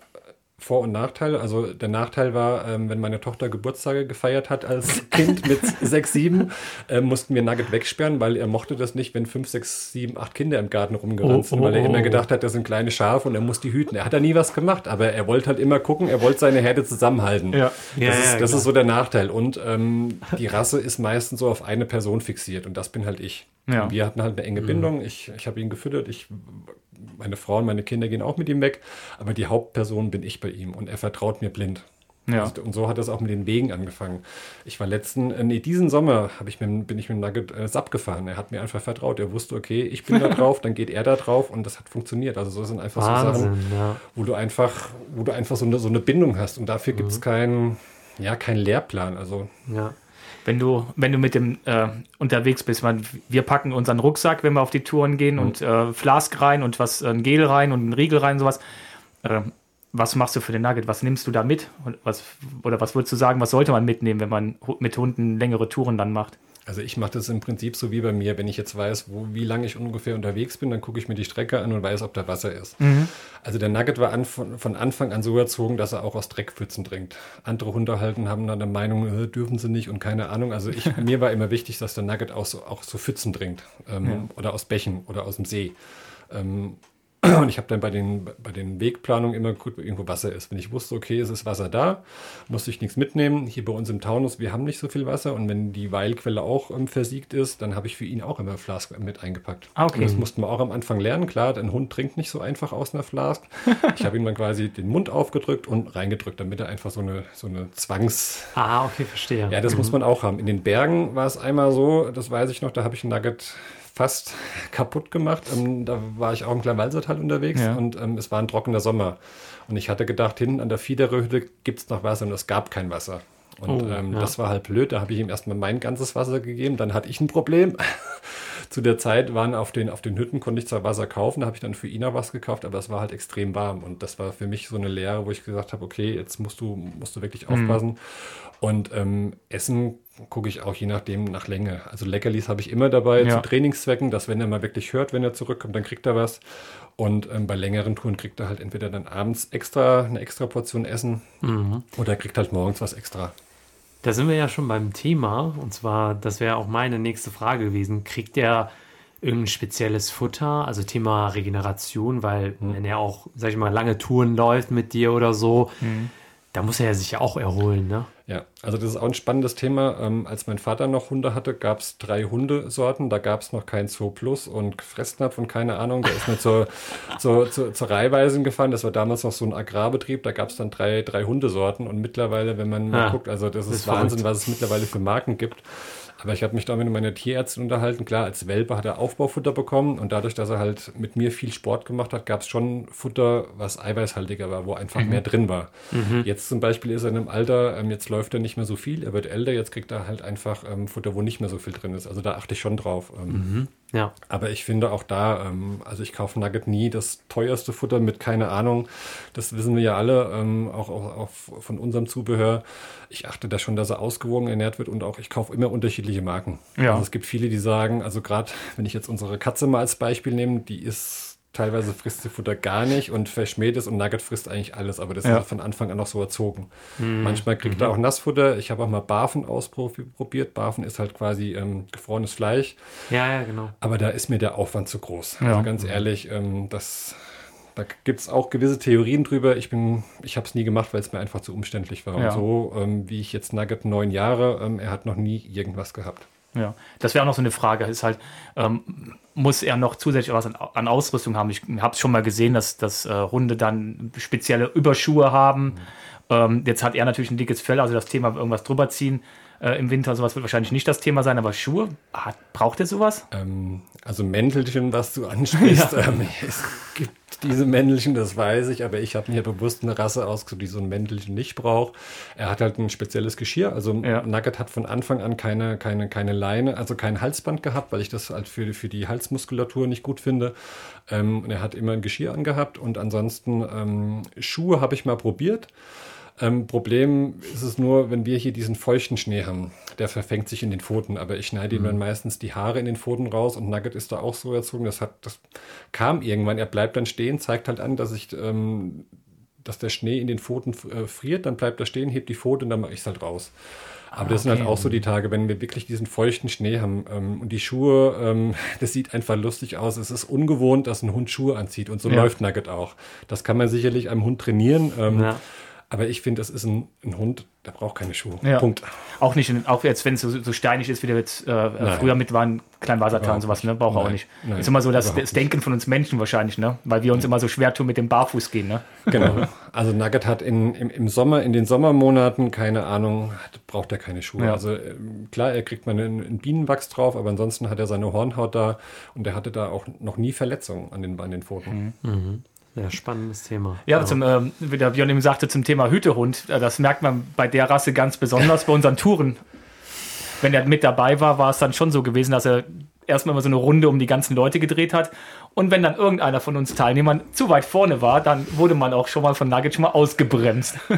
Vor- und Nachteile. Also der Nachteil war, ähm, wenn meine Tochter Geburtstage gefeiert hat als Kind mit sechs, sieben, äh, mussten wir Nugget wegsperren, weil er mochte das nicht, wenn fünf, sechs, sieben, acht Kinder im Garten rumgerannt Oh, sind, oh, weil er oh, immer oh. gedacht hat, das sind kleine Schafe und er muss die hüten. Er hat da nie was gemacht, aber er wollte halt immer gucken, er wollte seine Herde zusammenhalten. Ja. Das, Ja, ist, ja, das ist so der Nachteil. Und ähm, die Rasse ist meistens so auf eine Person fixiert und das bin halt ich. Ja. Wir hatten halt eine enge Bindung. Ich, ich habe ihn gefüttert. Ich, meine Frau und meine Kinder gehen auch mit ihm weg. Aber die Hauptperson bin ich bei ihm und er vertraut mir blind. Ja. Und so hat das auch mit den Wegen angefangen. Ich war letzten, äh, nee, diesen Sommer ich mit, bin ich mit dem Nugget äh, Sub gefahren. Er hat mir einfach vertraut. Er wusste, okay, ich bin da drauf, dann geht er da drauf und das hat funktioniert. Also so sind einfach so Sachen, Wahnsinn, ja. wo du einfach, wo du einfach so eine, so eine Bindung hast. Und dafür gibt es keinen, ja, keinen Lehrplan. Also ja. Wenn du, wenn du mit dem äh, unterwegs bist, man, wir packen unseren Rucksack, wenn wir auf die Touren gehen und äh, Flask rein und was, ein Gel rein und ein Riegel rein, sowas. Äh, was machst du für den Nugget? Was nimmst du da mit? Und was, oder was würdest du sagen, was sollte man mitnehmen, wenn man mit Hunden längere Touren dann macht? Also ich mache das im Prinzip so wie bei mir. Wenn ich jetzt weiß, wo, wie lange ich ungefähr unterwegs bin, dann gucke ich mir die Strecke an und weiß, ob da Wasser ist. Also der Nugget war an, von, von Anfang an so erzogen, dass er auch aus Dreckpfützen trinkt. Andere Hunde halten haben dann eine Meinung, äh, dürfen sie nicht und keine Ahnung. Also ich, mir war immer wichtig, dass der Nugget auch so, auch so Pfützen trinkt ähm, oder aus Bächen oder aus dem See. Ähm, und ich habe dann bei den, bei den Wegplanungen immer geguckt, wo irgendwo Wasser ist. Wenn ich wusste, okay, es ist Wasser da, musste ich nichts mitnehmen. Hier bei uns im Taunus, wir haben nicht so viel Wasser. Und wenn die Weilquelle auch ähm, versiegt ist, dann habe ich für ihn auch immer Flask mit eingepackt. Ah, okay. Und das mussten wir auch am Anfang lernen. Klar, ein Hund trinkt nicht so einfach aus einer Flask. Ich habe ihm dann quasi den Mund aufgedrückt und reingedrückt, damit er einfach so eine, so eine Zwangs... Ah, okay, verstehe. Ja, das muss man auch haben. In den Bergen war es einmal so, das weiß ich noch, da habe ich ein Nugget fast kaputt gemacht. Ähm, da war ich auch im Kleinwalsertal unterwegs Ja. und ähm, es war ein trockener Sommer. Und ich hatte gedacht, hinten an der Fiederhütte gibt es noch Wasser und es gab kein Wasser. Und Oh, ähm, ja. das war halt blöd. Da habe ich ihm erstmal mein ganzes Wasser gegeben. Dann hatte ich ein Problem. Zu der Zeit waren auf den, auf den Hütten, konnte ich zwar Wasser kaufen, da habe ich dann für Ina was gekauft, aber es war halt extrem warm. Und das war für mich so eine Lehre, wo ich gesagt habe, okay, jetzt musst du, musst du wirklich aufpassen. Und ähm, Essen gucke ich auch je nachdem nach Länge. Also Leckerlis habe ich immer dabei Ja. zu Trainingszwecken, dass wenn er mal wirklich hört, wenn er zurückkommt, dann kriegt er was. Und ähm, bei längeren Touren kriegt er halt entweder dann abends extra eine extra Portion Essen oder er kriegt halt morgens was extra. Da sind wir ja schon beim Thema. Und zwar, das wäre auch meine nächste Frage gewesen. Kriegt der irgendein spezielles Futter? Also Thema Regeneration, weil wenn er auch, sag ich mal, lange Touren läuft mit dir oder so, da muss er ja sich ja auch erholen, ne? Ja, also das ist auch ein spannendes Thema. Ähm, als mein Vater noch Hunde hatte, gab es drei Hundesorten. Da gab es noch kein Zoo Plus und Fressnapf und keine Ahnung. Der ist mir zur, zur, zur, zur Reihweisen gefahren. Das war damals noch so ein Agrarbetrieb. Da gab es dann drei, drei Hundesorten. Und mittlerweile, wenn man mal Ah, guckt, also das ist, ist Wahnsinn, was es mittlerweile für Marken gibt. Aber ich habe mich da mit meiner Tierärztin unterhalten. Klar, als Welpe hat er Aufbaufutter bekommen und dadurch, dass er halt mit mir viel Sport gemacht hat, gab es schon Futter, was eiweißhaltiger war, wo einfach mehr drin war. Jetzt zum Beispiel ist er in einem Alter, ähm, jetzt läuft er nicht mehr so viel, er wird älter, jetzt kriegt er halt einfach ähm, Futter, wo nicht mehr so viel drin ist. Also da achte ich schon drauf. Ähm, Ja. aber ich finde auch da, ähm, also ich kaufe Nugget nie das teuerste Futter mit keine Ahnung. Das wissen wir ja alle, ähm, auch, auch, auch von unserem Zubehör. Ich achte da schon, dass er ausgewogen ernährt wird und auch ich kaufe immer unterschiedliche Marken. Ja. Also es gibt viele, die sagen, also gerade wenn ich jetzt unsere Katze mal als Beispiel nehme, die ist teilweise frisst sie Futter gar nicht und verschmäht es und Nugget frisst eigentlich alles, aber das Ja. ist von Anfang an noch so erzogen. Manchmal kriegt er auch Nassfutter. Ich habe auch mal Barfen ausprobiert. Barfen ist halt quasi ähm, gefrorenes Fleisch. Ja, ja, genau. Aber da ist mir der Aufwand zu groß. Ja. Also ganz ehrlich, ähm, das, da gibt es auch gewisse Theorien drüber. Ich bin, ich habe es nie gemacht, weil es mir einfach zu umständlich war. Ja. Und so ähm, wie ich jetzt Nugget neun Jahre, ähm, er hat noch nie irgendwas gehabt. Ja, das wäre auch noch so eine Frage. Ist halt, ähm, muss er noch zusätzlich was an, an Ausrüstung haben? Ich habe es schon mal gesehen, dass, dass äh, Hunde dann spezielle Überschuhe haben. Ähm, jetzt hat er natürlich ein dickes Fell, also das Thema irgendwas drüber ziehen äh, im Winter, sowas wird wahrscheinlich nicht das Thema sein, aber Schuhe, hat, braucht er sowas? Ähm, also Mäntelchen, was du ansprichst, ähm, es gibt diese Mäntelchen, das weiß ich, aber ich habe mir bewusst eine Rasse ausgesucht, die so ein Mäntelchen nicht braucht. Er hat halt ein spezielles Geschirr, also Ja. Nugget hat von Anfang an keine, keine, keine Leine, also kein Halsband gehabt, weil ich das halt für, für die Halsmuskulatur nicht gut finde. Ähm, und er hat immer ein Geschirr angehabt und ansonsten ähm, Schuhe habe ich mal probiert. Ähm, Problem ist es nur, wenn wir hier diesen feuchten Schnee haben. Der verfängt sich in den Pfoten, aber ich schneide ihm dann meistens die Haare in den Pfoten raus und Nugget ist da auch so erzogen. Das hat, das kam irgendwann. Er bleibt dann stehen, zeigt halt an, dass ich, ähm, dass der Schnee in den Pfoten äh, friert. Dann bleibt er stehen, hebt die Pfote und dann mache ich es halt raus. Aber das sind halt auch so die Tage, wenn wir wirklich diesen feuchten Schnee haben ähm, und die Schuhe, ähm, das sieht einfach lustig aus. Es ist ungewohnt, dass ein Hund Schuhe anzieht und so Ja. läuft Nugget auch. Das kann man sicherlich einem Hund trainieren. Ähm, Ja. Aber ich finde, das ist ein, ein Hund, der braucht keine Schuhe. Ja. Punkt. Auch nicht, auch jetzt, wenn es so, so steinig ist, wie der jetzt äh, äh, früher mit waren, Kleinwassertal und sowas, ne? Braucht er auch nicht. Nein. Ist immer so das, das Denken von uns Menschen wahrscheinlich, ne? Weil wir uns immer so schwer tun mit dem Barfuß gehen, ne? Genau. Also Nugget hat in, im, im Sommer, in den Sommermonaten, keine Ahnung, hat- braucht er keine Schuhe. Ja. Also ähm, klar, er kriegt mal einen, einen Bienenwachs drauf, aber ansonsten hat er seine Hornhaut da und er hatte da auch noch nie Verletzungen an den, an den Pfoten. Ja, spannendes Thema. Ja, zum, ähm, wie der Björn eben sagte, zum Thema Hütehund, äh, das merkt man bei der Rasse ganz besonders bei unseren Touren. Wenn er mit dabei war, war es dann schon so gewesen, dass er erstmal immer so eine Runde um die ganzen Leute gedreht hat. Und wenn dann irgendeiner von uns Teilnehmern zu weit vorne war, dann wurde man auch schon mal von Nugget schon mal ausgebremst.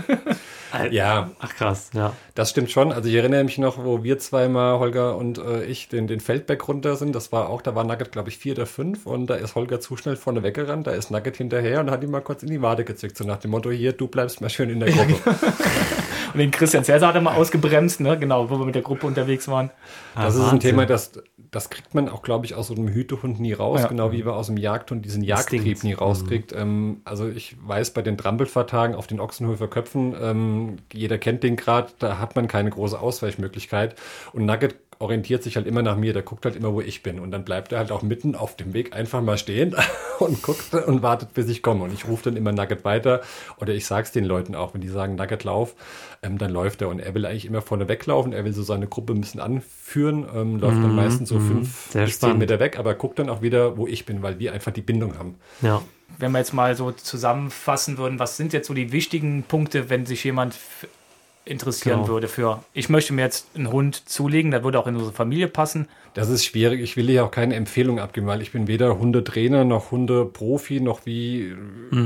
Ja, Ach krass, ja. das stimmt schon. Also ich erinnere mich noch, wo wir zweimal, Holger und äh, ich, den, den Feldberg runter sind. Das war auch, da war Nugget, glaube ich, vier oder fünf und da ist Holger zu schnell vorne weggerannt. Da ist Nugget hinterher und hat ihn mal kurz in die Wade gezückt. So nach dem Motto, hier, du bleibst mal schön in der Gruppe. Und den Christian Cäsar hat er mal ausgebremst, ne? genau, wo wir mit der Gruppe unterwegs waren. Das Ah, ist ein Wahnsinn. Thema, das, das kriegt man auch, glaube ich, aus so einem Hütehund nie raus, Ja. genau wie wir aus dem Jagdhund diesen. Jagdtrieb nie rauskriegt. Ähm, also ich weiß, bei den Trampelfahrtagen auf den Ochsenhöfer Köpfen, ähm, jeder kennt den Grad, da hat man keine große Ausweichmöglichkeit. Und Nugget orientiert sich halt immer nach mir, der guckt halt immer, wo ich bin. Und dann bleibt er halt auch mitten auf dem Weg einfach mal stehen und guckt und wartet, bis ich komme. Und ich rufe dann immer Nugget weiter oder ich sag's den Leuten auch, wenn die sagen, Nugget lauf, ähm, dann läuft er. Und er will eigentlich immer vorne weglaufen, er will so seine Gruppe ein bisschen anführen, ähm, läuft dann meistens so fünf Sehr bis spannend. zehn Meter weg, aber guckt dann auch wieder, wo ich bin, weil wir einfach die Bindung haben. Ja. Wenn wir jetzt mal so zusammenfassen würden, was sind jetzt so die wichtigen Punkte, wenn sich jemand interessieren Genau. würde für, ich möchte mir jetzt einen Hund zulegen, der würde auch in unsere Familie passen. Das ist schwierig. Ich will hier auch keine Empfehlung abgeben, weil ich bin weder Hundetrainer noch Hundeprofi noch wie.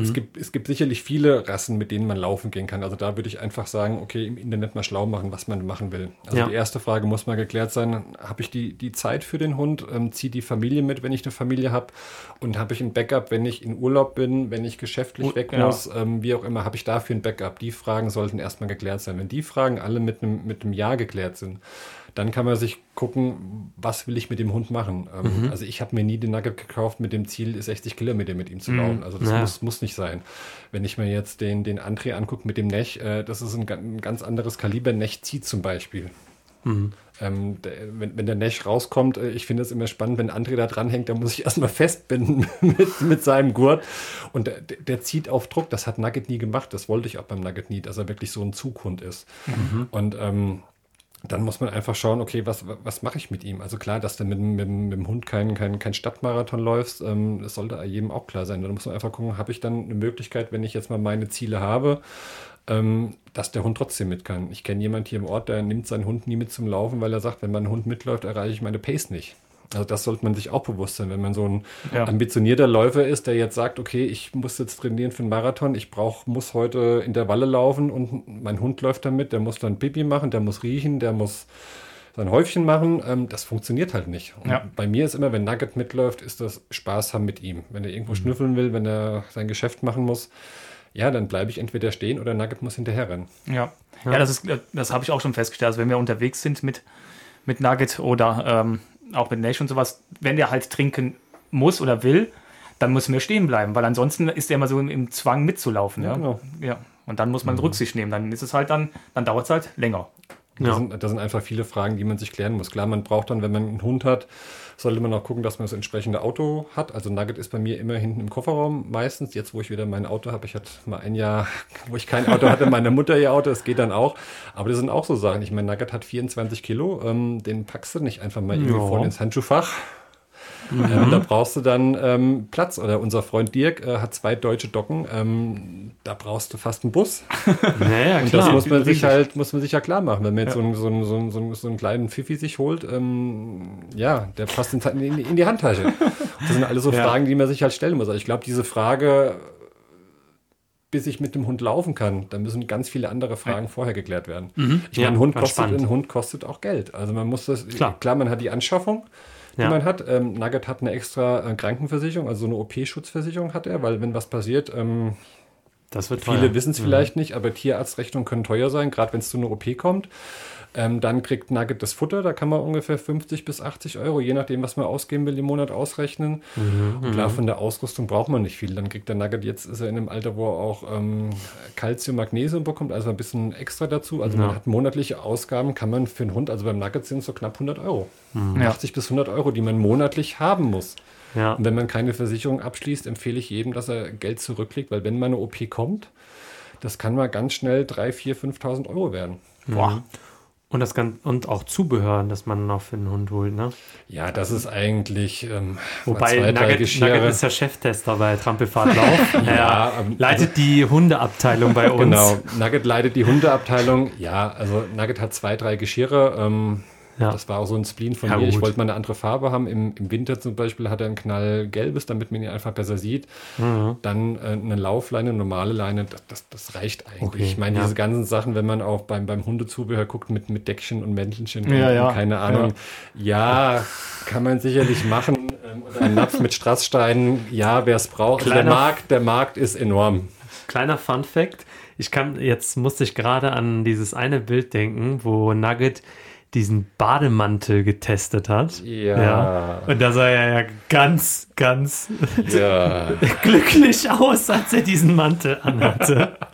Es, gibt, es gibt sicherlich viele Rassen, mit denen man laufen gehen kann. Also da würde ich einfach sagen, okay, im Internet mal schlau machen, was man machen will. Also Ja. die erste Frage muss mal geklärt sein, habe ich die, die Zeit für den Hund? Ähm, zieht die Familie mit, wenn ich eine Familie habe? Und habe ich ein Backup, wenn ich in Urlaub bin, wenn ich geschäftlich Gut, weg ja. muss? Ähm, wie auch immer, habe ich dafür ein Backup? Die Fragen sollten erstmal geklärt sein. Wenn die Fragen alle mit einem, mit einem Ja geklärt sind, dann kann man sich gucken, was will ich mit dem Hund machen. Ähm, Also ich habe mir nie den Nugget gekauft mit dem Ziel, 60 Kilometer mit ihm zu laufen. Also das Ja. muss, muss nicht sein. Wenn ich mir jetzt den, den André angucke mit dem Nech, äh, das ist ein, ein ganz anderes Kaliber. Nech zieht zum Beispiel. Ähm, der, wenn, wenn der Nech rauskommt, äh, ich finde es immer spannend, wenn André da dranhängt, dann muss ich erstmal festbinden mit, mit seinem Gurt. Und der, der zieht auf Druck. Das hat Nugget nie gemacht. Das wollte ich auch beim Nugget nie, dass er wirklich so ein Zughund ist. Und ähm, dann muss man einfach schauen, okay, was, was mache ich mit ihm? Also klar, dass du mit, dem- mit, mit dem Hund keinen kein, kein Stadtmarathon läufst, ähm, das sollte jedem auch klar sein. Dann muss man einfach gucken, habe ich dann eine Möglichkeit, wenn ich jetzt mal meine Ziele habe, ähm, dass der Hund trotzdem mit kann. Ich kenne jemanden hier im Ort, der nimmt seinen Hund nie mit zum Laufen, weil er sagt, wenn mein Hund mitläuft, erreiche ich meine Pace nicht. Also das sollte man sich auch bewusst sein, wenn man so ein Ja. ambitionierter Läufer ist, der jetzt sagt, okay, ich muss jetzt trainieren für einen Marathon, ich brauch, muss heute Intervalle laufen und mein Hund läuft damit, der muss dann Pipi machen, der muss riechen, der muss sein Häufchen machen. Ähm, das funktioniert halt nicht. Und Ja. Bei mir ist immer, wenn Nugget mitläuft, ist das Spaß haben mit ihm. Wenn er irgendwo schnüffeln will, wenn er sein Geschäft machen muss, ja, dann bleibe ich entweder stehen oder Nugget muss hinterher rennen. Ja, ja. das ist, das habe ich auch schon festgestellt. Also wenn wir unterwegs sind mit, mit Nugget oder ähm, auch mit Nash und sowas, wenn der halt trinken muss oder will, dann müssen wir stehen bleiben, weil ansonsten ist der immer so im, im Zwang mitzulaufen. Ja, Ja, genau. ja. Und dann muss man Rücksicht nehmen. Dann ist es halt dann, dann dauert es halt länger. Das, Ja. sind, das sind einfach viele Fragen, die man sich klären muss. Klar, man braucht dann, wenn man einen Hund hat, sollte man auch gucken, dass man das entsprechende Auto hat. Also Nugget ist bei mir immer hinten im Kofferraum meistens. Jetzt, wo ich wieder mein Auto habe, ich hatte mal ein Jahr, wo ich kein Auto hatte, meine Mutter ihr Auto, das geht dann auch. Aber das sind auch so Sachen. Ich meine, Nugget hat 24 Kilo, ähm, den packst du nicht einfach mal irgendwie Ja. vorne ins Handschuhfach. Ähm, da brauchst du dann ähm, Platz. Oder unser Freund Dirk äh, hat zwei deutsche Docken. Ähm, da brauchst du fast einen Bus. Naja, Und klar. das muss man sich halt, muss man sich ja klar machen. Wenn man jetzt so, einen, so, einen, so, einen, so, einen, so einen kleinen Pfiffi sich holt, ähm, ja, der passt in, in, in die Handtasche. Das sind alles so Ja. Fragen, die man sich halt stellen muss. Also ich glaube, diese Frage, bis ich mit dem Hund laufen kann, da müssen ganz viele andere Fragen vorher geklärt werden. Ich Ja, meine, ein Hund, kostet, ein Hund kostet auch Geld. Also man muss das, Klar. klar, man hat die Anschaffung, die Ja. man hat. Ähm, Nugget hat eine extra äh, Krankenversicherung, also so eine OP-Schutzversicherung hat er, weil wenn was passiert, ähm, das wird Viele wissen es vielleicht nicht, aber Tierarztrechnungen können teuer sein, gerade wenn es zu einer OP kommt. Ähm, dann kriegt Nugget das Futter, da kann man ungefähr 50 bis 80 Euro, je nachdem, was man ausgeben will, im Monat ausrechnen. Und klar, von der Ausrüstung braucht man nicht viel. Dann kriegt der Nugget, jetzt ist er in einem Alter, wo er auch ähm, Calcium, Magnesium bekommt, also ein bisschen extra dazu. Also Ja. man hat monatliche Ausgaben, kann man für einen Hund, also beim Nugget sind es so knapp 100 Euro. Ja. 80 bis 100 Euro, die man monatlich haben muss. Ja. Und wenn man keine Versicherung abschließt, empfehle ich jedem, dass er Geld zurücklegt, weil wenn mal eine OP kommt, das kann mal ganz schnell 3.000, 4.000, 5.000 Euro werden. Boah. Und, das kann, und auch Zubehör, das man noch für einen Hund holt. Ne? Ja, das ist eigentlich ähm, Wobei Nugget. Nugget ist ja Cheftester bei Trampelfahrtlauf. Ja, er ähm, leitet die Hundeabteilung bei uns. Genau, Nugget leitet die Hundeabteilung. Ja, also Nugget hat zwei, drei Geschirre. Ähm, Ja. Das war auch so ein Spleen von Ja, mir. Ich gut. wollte mal eine andere Farbe haben. Im, Im Winter zum Beispiel hat er ein knallgelbes, damit man ihn einfach besser sieht. Mhm. Dann äh, eine Laufleine, eine normale Leine, das, das, das reicht eigentlich. Okay, ich meine, ja. diese ganzen Sachen, wenn man auch beim, beim Hundezubehör guckt mit, mit Deckchen und Mäntelchen Ja, und, keine Ahnung. Ja. kann man sicherlich machen. Ähm, oder ein Napf mit Strasssteinen, ja, wer es braucht. Also der, Kleiner- Markt, der Markt ist enorm. Kleiner Fun Fact. Ich kann, jetzt musste ich gerade an dieses eine Bild denken, wo Nugget diesen Bademantel getestet hat. Ja. Und da sah er ja ganz, ganz Ja. glücklich aus, als er diesen Mantel anhatte.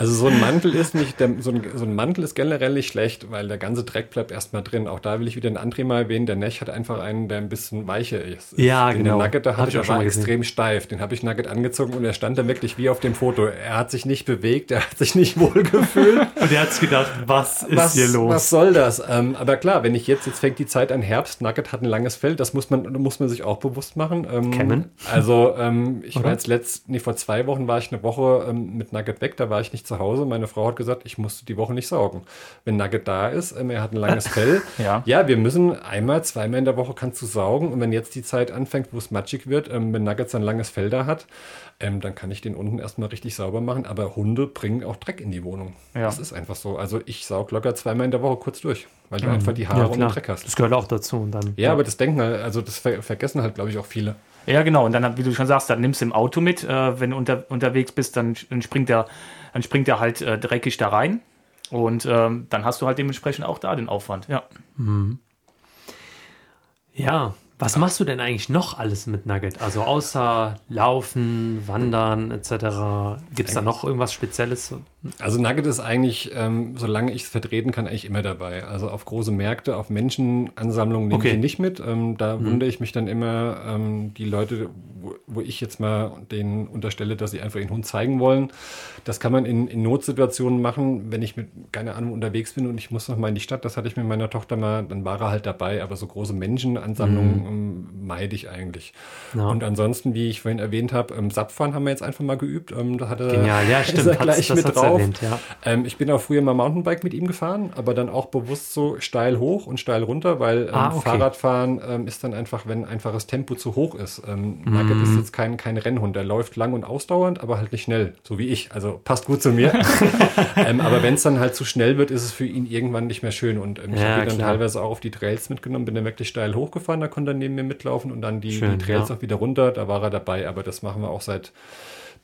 Also so ein Mantel ist nicht, der, so, ein, so ein Mantel ist generell nicht schlecht, weil der ganze Dreck bleibt erstmal drin. Auch da will ich wieder einen André mal erwähnen. Der Nech hat einfach einen, der ein bisschen weicher ist. Ja, den genau. Der Nugget, da hatte ich ich auch schon war mal extrem steif. Den habe ich Nugget angezogen und er stand da wirklich wie auf dem Foto. Er hat sich nicht bewegt, er hat sich nicht wohl gefühlt. Und er hat sich gedacht, was ist was, hier los? was soll das? Ähm, aber klar, wenn ich jetzt, jetzt fängt die Zeit an Herbst, Nugget hat ein langes Fell, das muss man, muss man sich auch bewusst machen. Ähm, Kämmen? Also ähm, ich Oder? war jetzt letzt, nee, vor zwei Wochen war ich eine Woche ähm, mit Nugget weg, da war ich nicht zu Hause. Meine Frau hat gesagt, ich musste die Woche nicht saugen. Wenn Nugget da ist, ähm, er hat ein langes Fell. Ja. ja, wir müssen einmal, zweimal in der Woche kannst du saugen. Und wenn jetzt die Zeit anfängt, wo es matschig wird, ähm, wenn Nugget sein langes Fell da hat, ähm, dann kann ich den unten erstmal richtig sauber machen. Aber Hunde bringen auch Dreck in die Wohnung. Ja. Das ist einfach so. Also ich saug locker zweimal in der Woche kurz durch, weil du einfach die Haare Ja, und den. Dreck hast. Das gehört auch dazu. Und dann, Ja, aber das denken halt, also das ver vergessen halt, glaube ich, auch viele. Ja, genau. Und dann, wie du schon sagst, dann nimmst du im Auto mit. Äh, wenn du unter, unterwegs bist, dann, dann springt der, dann springt der halt äh, dreckig da rein. Und ähm, dann hast du halt dementsprechend auch da den Aufwand. Ja. Ja, was machst du denn eigentlich noch alles mit Nugget? Also außer Laufen, Wandern etc. Gibt es da noch irgendwas Spezielles? Also Nugget ist eigentlich, ähm, solange ich es vertreten kann, eigentlich immer dabei. Also auf große Märkte, auf Menschenansammlungen nehme Okay. ich ihn nicht mit. Ähm, da wundere ich mich dann immer, ähm, die Leute, wo, wo ich jetzt mal denen unterstelle, dass sie einfach ihren Hund zeigen wollen. Das kann man in, in Notsituationen machen, wenn ich mit, keine Ahnung, unterwegs bin und ich muss noch mal in die Stadt. Das hatte ich mit meiner Tochter mal, dann war er halt dabei. Aber so große Menschenansammlungen ähm, meide ich eigentlich. Ja. Und ansonsten, wie ich vorhin erwähnt habe, ähm, Sapfahren haben wir jetzt einfach mal geübt. Ähm, da hat er, Genial, ja, stimmt. gleich das mit hat's drauf. erwähnt, ja. Ähm, ich bin auch früher mal Mountainbike mit ihm gefahren, aber dann auch bewusst so steil hoch und steil runter, weil ähm, Ah, okay. Fahrradfahren ähm, ist dann einfach, wenn einfaches Tempo zu hoch ist. Ähm. Nugget ist jetzt kein, kein Rennhund, der läuft lang und ausdauernd, aber halt nicht schnell, so wie ich. Also passt gut zu mir. ähm, aber wenn es dann halt zu schnell wird, ist es für ihn irgendwann nicht mehr schön. Und ähm, ich Ja, habe ihn dann klar. teilweise auch auf die Trails mitgenommen, bin dann wirklich steil hochgefahren, da konnte er neben mir mitlaufen und dann die, Schön, die Trails ja. auch wieder runter, da war er dabei, aber das machen wir auch seit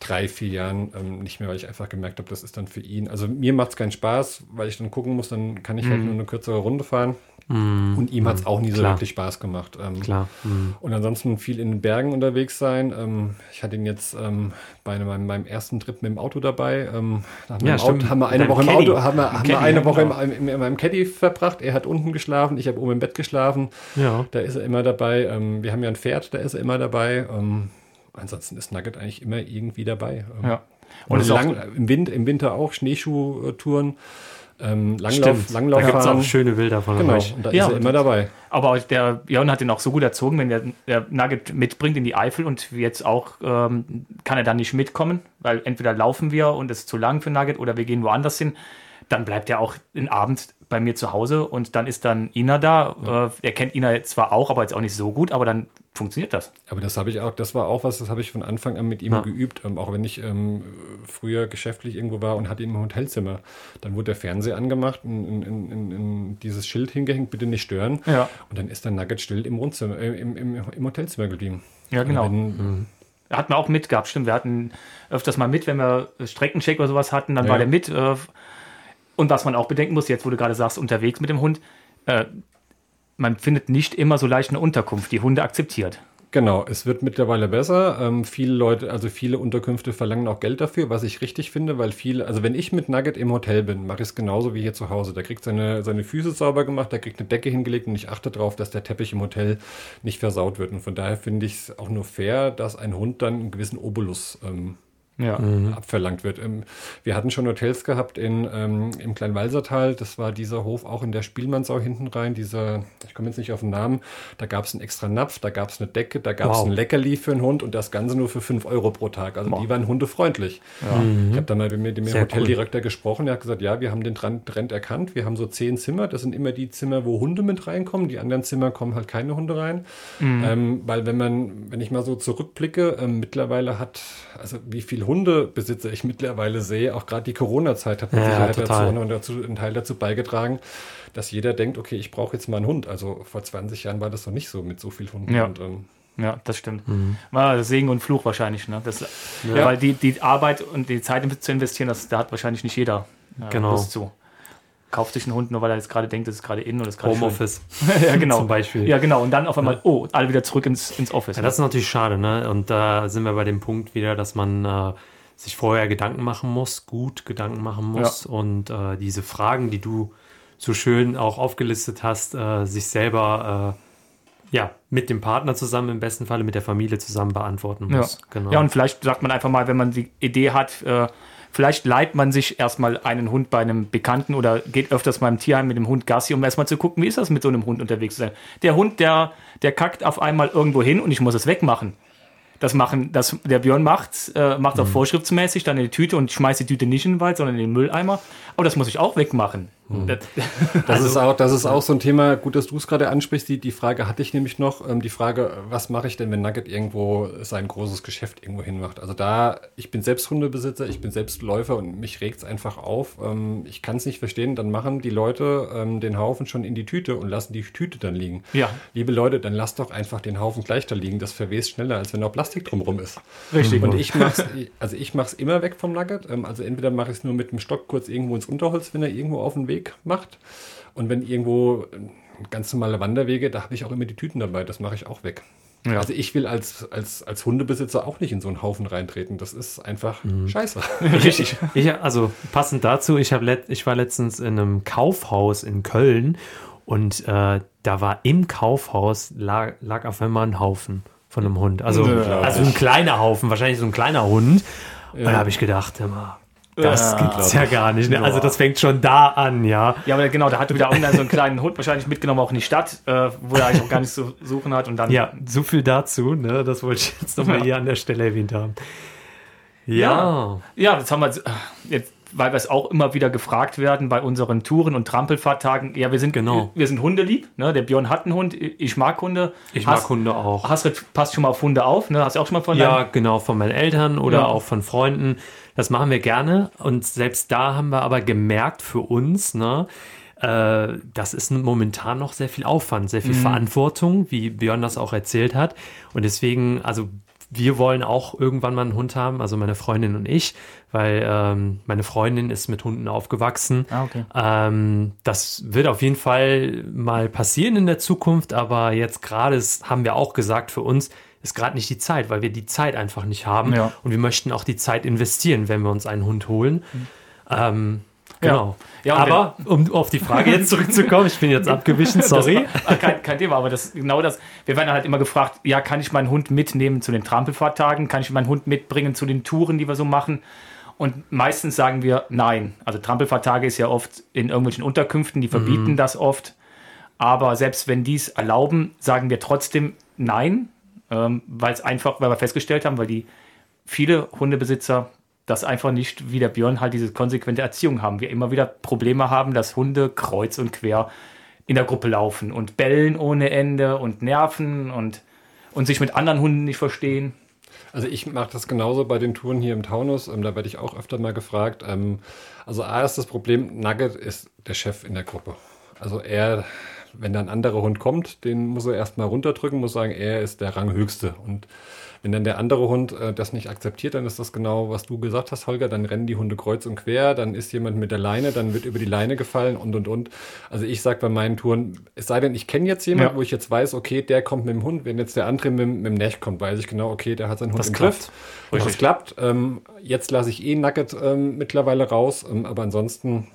drei, vier Jahren ähm, nicht mehr, weil ich einfach gemerkt habe, das ist dann für ihn. Also mir macht es keinen Spaß, weil ich dann gucken muss, dann kann ich halt nur eine kürzere Runde fahren. Und ihm hat es auch nie so Klar. wirklich Spaß gemacht. Ähm, Klar. Mhm. Und ansonsten viel in den Bergen unterwegs sein. Ähm, ich hatte ihn jetzt ähm, bei meinem, meinem ersten Trip mit dem Auto dabei. Ähm, wir Ja, Auto, stimmt. haben wir eine Woche im Caddy. Auto, haben wir, haben wir eine Woche genau. im, im, in meinem Caddy verbracht. Er hat unten geschlafen, ich habe oben im Bett geschlafen. Ja. Da ist er immer dabei. Ähm, wir haben ja ein Pferd, da ist er immer dabei. Ansonsten ist Nugget eigentlich immer irgendwie dabei. Ähm, ja. Und Und ist auch, lang, im, Wind, im Winter auch Schneeschuhtouren, ähm, Langlauf, Stimmt. Langlauf da gibt es auch schöne Bilder von Genau, euch. und da Ja, ist er und- immer dabei. aber der Björn hat ihn auch so gut erzogen, wenn der, der Nugget mitbringt in die Eifel und jetzt auch ähm, kann er dann nicht mitkommen, weil entweder laufen wir und es ist zu lang für Nugget oder wir gehen woanders hin. Dann bleibt er auch den Abend bei mir zu Hause und dann ist dann Ina da. Äh, er kennt Ina jetzt zwar auch, aber jetzt auch nicht so gut, aber dann funktioniert das. Aber das habe ich auch, das war auch was, das habe ich von Anfang an mit ihm Ja. geübt. Ähm, auch wenn ich ähm, früher geschäftlich irgendwo war und hatte ihn im Hotelzimmer. Dann wurde der Fernseher angemacht, in, in, in, in, in dieses Schild hingehängt, bitte nicht stören. Ja. Und dann ist der Nugget still im Wohnzimmer, äh, im, im, im Hotelzimmer geblieben. Ja, genau. Und Wenn, Er hat mir auch mitgehabt, stimmt. Wir hatten öfters mal mit, wenn wir Streckencheck oder sowas hatten, dann Ja. war der mit. Äh, und was man auch bedenken muss, jetzt wo du gerade sagst, unterwegs mit dem Hund, äh, man findet nicht immer so leicht eine Unterkunft, die Hunde akzeptiert. Genau, es wird mittlerweile besser. Ähm, viele Leute, also viele Unterkünfte verlangen auch Geld dafür, was ich richtig finde, weil viele, also wenn ich mit Nugget im Hotel bin, mache ich es genauso wie hier zu Hause. Der kriegt seine, seine Füße sauber gemacht, der kriegt eine Decke hingelegt und ich achte darauf, dass der Teppich im Hotel nicht versaut wird. Und von daher finde ich es auch nur fair, dass ein Hund dann einen gewissen Obolus ähm, Ja. abverlangt wird. Ähm, Wir hatten schon Hotels gehabt in, ähm, im Kleinwalsertal. Das war dieser Hof auch in der Spielmannsau hinten rein. Dieser, ich komme jetzt nicht auf den Namen. Da gab es einen extra Napf, da gab es eine Decke, da gab es Wow. ein Leckerli für einen Hund und das Ganze nur für 5 Euro pro Tag. Also Wow. die waren hundefreundlich. Ich habe da mal mit dem Hoteldirektor gesprochen. Der hat gesagt, ja, wir haben den Trend, erkannt. Wir haben so zehn Zimmer. Das sind immer die Zimmer, wo Hunde mit reinkommen. Die anderen Zimmer kommen halt keine Hunde rein. Ähm, weil wenn man, wenn ich mal so zurückblicke, ähm, mittlerweile hat, also wie Hundebesitzer ich mittlerweile sehe, auch gerade die Corona-Zeit hat mit Ja, Sicherheit total. dazu, und dazu einen Teil dazu beigetragen, dass jeder denkt, okay, ich brauche jetzt mal einen Hund. Also vor 20 Jahren war das noch nicht so mit so viel Hunden. Ja. Und, ähm, Ja, das stimmt. War Segen und Fluch wahrscheinlich. Ne? Das, Ja. Weil die, die Arbeit und die Zeit zu investieren, das, da hat wahrscheinlich nicht jeder äh, Genau. Lust zu. Kauft sich einen Hund, nur weil er jetzt gerade denkt, das ist gerade in oder das ist gerade. Homeoffice ja, genau. zum Beispiel. Ja, genau. Und dann auf einmal, oh, alle wieder zurück ins, ins Office. Ja, das ist natürlich schade, ne? Und da sind wir bei dem Punkt wieder, dass man äh, sich vorher Gedanken machen muss, gut Gedanken machen muss und äh, diese Fragen, die du so schön auch aufgelistet hast, äh, sich selber äh, ja mit dem Partner zusammen, im besten Falle mit der Familie zusammen beantworten Ja. muss. Genau. ja, und vielleicht sagt man einfach mal, wenn man die Idee hat, äh, vielleicht leiht man sich erstmal einen Hund bei einem Bekannten oder geht öfters mal im Tierheim mit dem Hund Gassi, um erstmal zu gucken, wie ist das mit so einem Hund unterwegs zu sein. Der Hund, der, der kackt auf einmal irgendwo hin und ich muss es wegmachen. Das machen, das, der Björn macht's, äh, macht auch vorschriftsmäßig dann in die Tüte und schmeißt die Tüte nicht in den Wald, sondern in den Mülleimer. Aber das muss ich auch wegmachen. Das, Das, ist auch, das ist auch so ein Thema, gut, dass du es gerade ansprichst. Die, die Frage hatte ich nämlich noch. Ähm, die Frage, was mache ich denn, wenn Nugget irgendwo sein großes Geschäft irgendwo hinmacht? Also da, ich bin selbst Hundebesitzer, ich bin selbst Läufer und mich regt es einfach auf. Ähm, ich kann es nicht verstehen, dann machen die Leute ähm, den Haufen schon in die Tüte und lassen die Tüte dann liegen. Ja. Liebe Leute, dann lasst doch einfach den Haufen gleich da liegen. Das verwest schneller, als wenn noch Plastik drumrum ist. Richtig. Und ich mach's, also ich mach's immer weg vom Nugget. Ähm, Also entweder mache ich es nur mit dem Stock kurz irgendwo ins Unterholz, wenn er irgendwo auf den Weg macht. Und wenn irgendwo äh, ganz normale Wanderwege, da habe ich auch immer die Tüten dabei. Das mache ich auch weg. Ja. Also ich will als, als, als Hundebesitzer auch nicht in so einen Haufen reintreten. Das ist einfach scheiße. Richtig. Ich, also passend dazu, ich, hab let, ich war letztens in einem Kaufhaus in Köln und äh, da war im Kaufhaus lag, lag auf einmal ein Haufen von einem Hund. Also, also ein kleiner Haufen, wahrscheinlich so ein kleiner Hund. Und da habe ich gedacht, immer, das Ja. gibt's ja gar nicht. Ne? Also das fängt schon da an, ja. Ja, aber genau, da hat wieder online so einen kleinen Hund wahrscheinlich mitgenommen, auch in die Stadt, äh, wo er eigentlich auch gar nichts zu suchen hat. Und dann Ja, so viel dazu, ne? Das wollte ich jetzt nochmal hier an der Stelle erwähnt haben. Ja. Ja, das haben wir jetzt, äh, jetzt weil wir es auch immer wieder gefragt werden bei unseren Touren und Trampelfahrttagen. Ja, wir sind Genau. wir sind hundelieb. Ne? Der Björn hat einen Hund. Ich mag Hunde. Ich Hast- mag Hunde auch. Hasrit passt schon mal auf Hunde auf. Ne? Hast du auch schon mal von Ja, genau, von meinen Eltern oder Ja. auch von Freunden. Das machen wir gerne. Und selbst da haben wir aber gemerkt für uns, ne, äh, das ist momentan noch sehr viel Aufwand, sehr viel Verantwortung, wie Björn das auch erzählt hat. Und deswegen, also wir wollen auch irgendwann mal einen Hund haben, also meine Freundin und ich, weil ähm, meine Freundin ist mit Hunden aufgewachsen. Ah, okay. Ähm, das wird auf jeden Fall mal passieren in der Zukunft, aber jetzt gerade haben wir auch gesagt, für uns ist gerade nicht die Zeit, weil wir die Zeit einfach nicht haben Ja. und wir möchten auch die Zeit investieren, wenn wir uns einen Hund holen. Ähm, genau. Ja, und aber um auf die Frage jetzt zurückzukommen, ich bin jetzt abgewichen, sorry. Ah, kein, kein Thema, aber das genau das. Wir werden halt immer gefragt, ja, kann ich meinen Hund mitnehmen zu den Trampelfahrttagen? Kann ich meinen Hund mitbringen zu den Touren, die wir so machen? Und meistens sagen wir nein. Also Trampelfahrttage ist ja oft in irgendwelchen Unterkünften, die verbieten das oft. Aber selbst wenn die es erlauben, sagen wir trotzdem nein, ähm, weil es einfach, weil wir festgestellt haben, weil die viele Hundebesitzer das einfach nicht, wie der Björn halt diese konsequente Erziehung haben. Wir immer wieder Probleme haben, dass Hunde kreuz und quer in der Gruppe laufen und bellen ohne Ende und nerven und, und sich mit anderen Hunden nicht verstehen. Also ich mache das genauso bei den Touren hier im Taunus. Ähm, da werde ich auch öfter mal gefragt. Ähm, also A ist das Problem, Nugget ist der Chef in der Gruppe. Also er, wenn da ein anderer Hund kommt, den muss er erstmal runterdrücken, muss sagen, er ist der Ranghöchste. Und wenn dann der andere Hund äh, das nicht akzeptiert, dann ist das genau, was du gesagt hast, Holger. Dann rennen die Hunde kreuz und quer, dann ist jemand mit der Leine, dann wird über die Leine gefallen und und und. Also ich sage bei meinen Touren, es sei denn, ich kenne jetzt jemanden, Ja. wo ich jetzt weiß, okay, der kommt mit dem Hund. Wenn jetzt der andere mit, mit dem Nech kommt, weiß ich genau, okay, der hat seinen Hund Das im klappt. Griff. Und das klappt. Ähm, jetzt lasse ich eh Nugget ähm, mittlerweile raus, ähm, aber ansonsten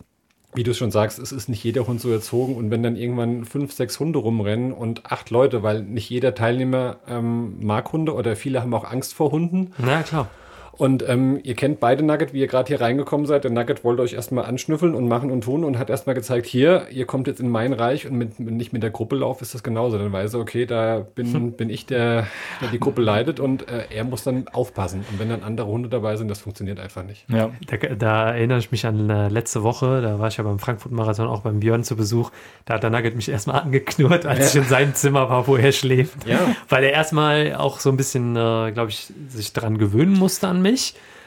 wie du schon sagst, es ist nicht jeder Hund so erzogen und wenn dann irgendwann fünf, sechs Hunde rumrennen und acht Leute, weil nicht jeder Teilnehmer ähm, mag Hunde oder viele haben auch Angst vor Hunden. Na klar. Und ähm, ihr kennt beide Nugget, wie ihr gerade hier reingekommen seid. Der Nugget wollte euch erstmal anschnüffeln und machen und tun und hat erstmal gezeigt, hier, ihr kommt jetzt in mein Reich und mit, ich mit der Gruppe laufe, ist das genauso. Dann weiß er, okay, da bin, bin ich der, der die Gruppe leitet und äh, er muss dann aufpassen. Und wenn dann andere Hunde dabei sind, das funktioniert einfach nicht. Ja. Da, da erinnere ich mich an äh, letzte Woche, da war ich ja beim Frankfurt-Marathon auch beim Björn zu Besuch. Da hat der Nugget mich erstmal angeknurrt, als ich in seinem Zimmer war, wo er schläft. Ja. Weil er erstmal auch so ein bisschen, äh, glaube ich, sich dran gewöhnen musste an mich.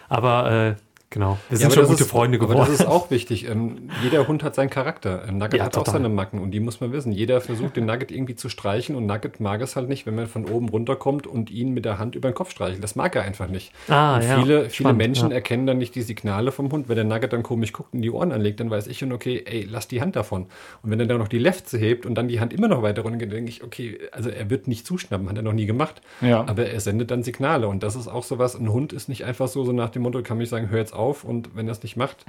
Aber äh, genau, wir sind aber schon das gute ist, Freunde Aber geworden. das ist auch wichtig. Ähm, jeder Hund hat seinen Charakter. Ähm, Nugget Ja, hat auch total. seine Macken und die muss man wissen. Jeder versucht, den Nugget irgendwie zu streichen und Nugget mag es halt nicht, wenn man von oben runterkommt und ihn mit der Hand über den Kopf streichelt. Das mag er einfach nicht. Ah, und ja. viele, viele Menschen ja. erkennen dann nicht die Signale vom Hund. Wenn der Nugget dann komisch guckt und die Ohren anlegt, dann weiß ich schon, okay, ey, lass die Hand davon. Und wenn er dann noch die Lefze hebt und dann die Hand immer noch weiter runter geht, denke ich, okay, also er wird nicht zuschnappen, hat er noch nie gemacht. Ja. Aber er sendet dann Signale und das ist auch sowas. Ein Hund ist nicht einfach so, so nach dem Motto, kann mich sagen, hör jetzt auf und wenn er es nicht macht,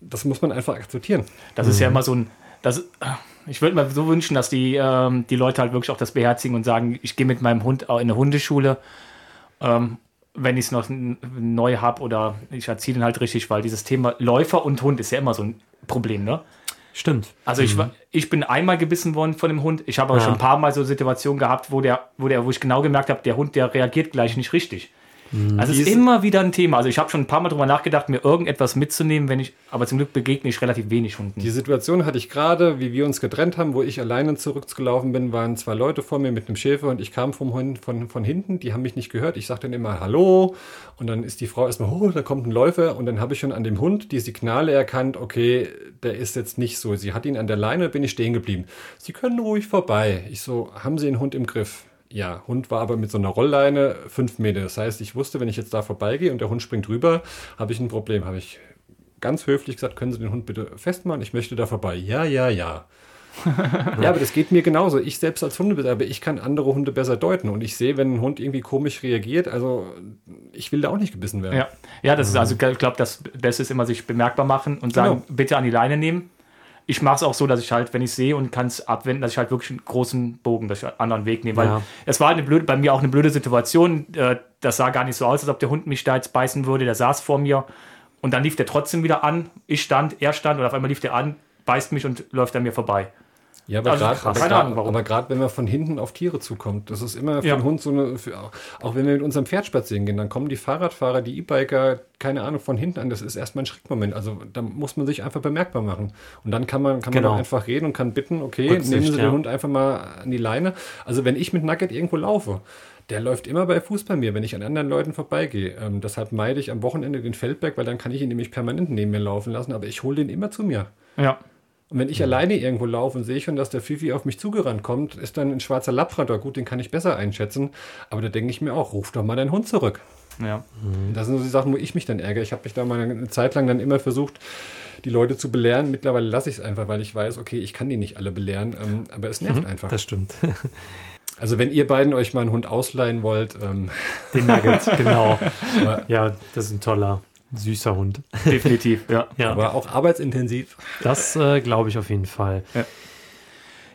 das muss man einfach akzeptieren. Das ist ja immer so ein. Das, ich würde mir so wünschen, dass die, ähm, die Leute halt wirklich auch das beherzigen und sagen, ich gehe mit meinem Hund auch in eine Hundeschule, ähm, wenn ich es noch neu habe oder ich erziehe den halt richtig, weil dieses Thema Läufer und Hund ist ja immer so ein Problem, ne? Stimmt. Also ich, war, ich bin einmal gebissen worden von dem Hund. Ich habe aber Ja. schon ein paar Mal so Situationen gehabt, wo der, wo der, wo ich genau gemerkt habe, der Hund, der reagiert gleich nicht richtig. Also es ist immer wieder ein Thema. Also ich habe schon ein paar Mal drüber nachgedacht, mir irgendetwas mitzunehmen, wenn ich, aber zum Glück begegne ich relativ wenig Hunden. Die Situation hatte ich gerade, wie wir uns getrennt haben, wo ich alleine zurückgelaufen bin, waren zwei Leute vor mir mit einem Schäfer und ich kam vom Hund von, von hinten, die haben mich nicht gehört. Ich sagte dann immer Hallo und dann ist die Frau erstmal, oh, da kommt ein Läufer und dann habe ich schon an dem Hund die Signale erkannt, okay, der ist jetzt nicht so. Sie hat ihn an der Leine, bin ich stehen geblieben. Sie können ruhig vorbei. Ich so, haben Sie den Hund im Griff? Ja, Hund war aber mit so einer Rollleine fünf Meter. Das heißt, ich wusste, wenn ich jetzt da vorbeigehe und der Hund springt rüber, habe ich ein Problem. Habe ich ganz höflich gesagt, können Sie den Hund bitte festmachen? Ich möchte da vorbei. Ja, ja, ja. ja, aber das geht mir genauso. Ich selbst als Hundebesitzer, aber ich kann andere Hunde besser deuten. Und ich sehe, wenn ein Hund irgendwie komisch reagiert, also ich will da auch nicht gebissen werden. Ja, ja das ist also, ich glaube, das Beste ist immer sich bemerkbar machen und sagen, Genau. bitte an die Leine nehmen. Ich mache es auch so, dass ich halt, wenn ich sehe und kann es abwenden, dass ich halt wirklich einen großen Bogen, dass ich einen anderen Weg nehme. Weil Ja. es war eine blöde, bei mir auch eine blöde Situation. Äh, Das sah gar nicht so aus, als ob der Hund mich da jetzt beißen würde. Der saß vor mir und dann lief der trotzdem wieder an. Ich stand, er stand und auf einmal lief der an, beißt mich und läuft an mir vorbei. Ja, aber Also gerade krass. aber Keine grad- Ahnung, warum. aber gerade wenn man von hinten auf Tiere zukommt, das ist immer für Ja. den Hund so eine, für, auch wenn wir mit unserem Pferd spazieren gehen, dann kommen die Fahrradfahrer, die E-Biker, keine Ahnung, von hinten an. Das ist erstmal ein Schreckmoment. Also da muss man sich einfach bemerkbar machen. Und dann kann man, kann man Genau. doch einfach reden und kann bitten, okay, Rücksicht, nehmen Sie ja. den Hund einfach mal an die Leine. Also wenn ich mit Nugget irgendwo laufe, der läuft immer bei Fuß bei mir, wenn ich an anderen Leuten vorbeigehe. Ähm, deshalb meide ich am Wochenende den Feldberg, weil dann kann ich ihn nämlich permanent neben mir laufen lassen, aber ich hole den immer zu mir. Ja. Und wenn ich alleine irgendwo laufe und sehe schon, dass der Fifi auf mich zugerannt kommt, ist dann ein schwarzer Labrador. Gut, den kann ich besser einschätzen. Aber da denke ich mir auch, ruf doch mal deinen Hund zurück. Ja. Und Das sind so die Sachen, wo ich mich dann ärgere. Ich habe mich da mal eine Zeit lang dann immer versucht, die Leute zu belehren. Mittlerweile lasse ich es einfach, weil ich weiß, okay, ich kann die nicht alle belehren. Ähm, aber es nervt einfach. Das stimmt. Also wenn ihr beiden euch mal einen Hund ausleihen wollt, ähm, Den Nugget, genau. aber, Ja, das ist ein toller, süßer Hund. Definitiv, ja. Ja, aber auch arbeitsintensiv. das äh, glaube ich auf jeden Fall.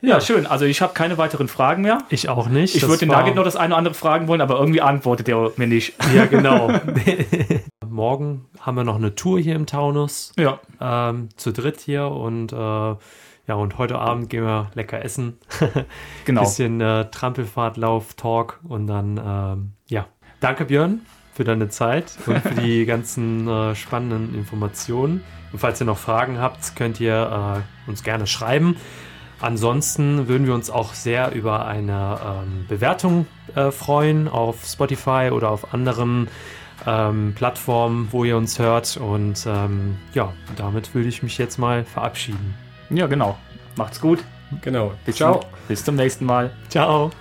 Ja, schön. Also ich habe keine weiteren Fragen mehr. Ich auch nicht. Ich Das würde den Nugget noch das eine oder andere fragen wollen, aber irgendwie antwortet er mir nicht. Ja, genau. Morgen haben wir noch eine Tour hier im Taunus. Ja, Ähm, zu dritt hier und äh, ja, und heute Abend gehen wir lecker essen. genau. Bisschen äh, Trampelfahrt, Lauf, Talk und dann, ähm, ja. Danke, Björn, für deine Zeit und für die ganzen äh, spannenden Informationen. Und falls ihr noch Fragen habt, könnt ihr äh, uns gerne schreiben. Ansonsten würden wir uns auch sehr über eine ähm, Bewertung äh, freuen auf Spotify oder auf anderen ähm, Plattformen, wo ihr uns hört. Und ähm, ja, damit würde ich mich jetzt mal verabschieden. Ja, genau. Macht's gut. Genau. Bis Ciao. Zum, bis zum nächsten Mal. Ciao.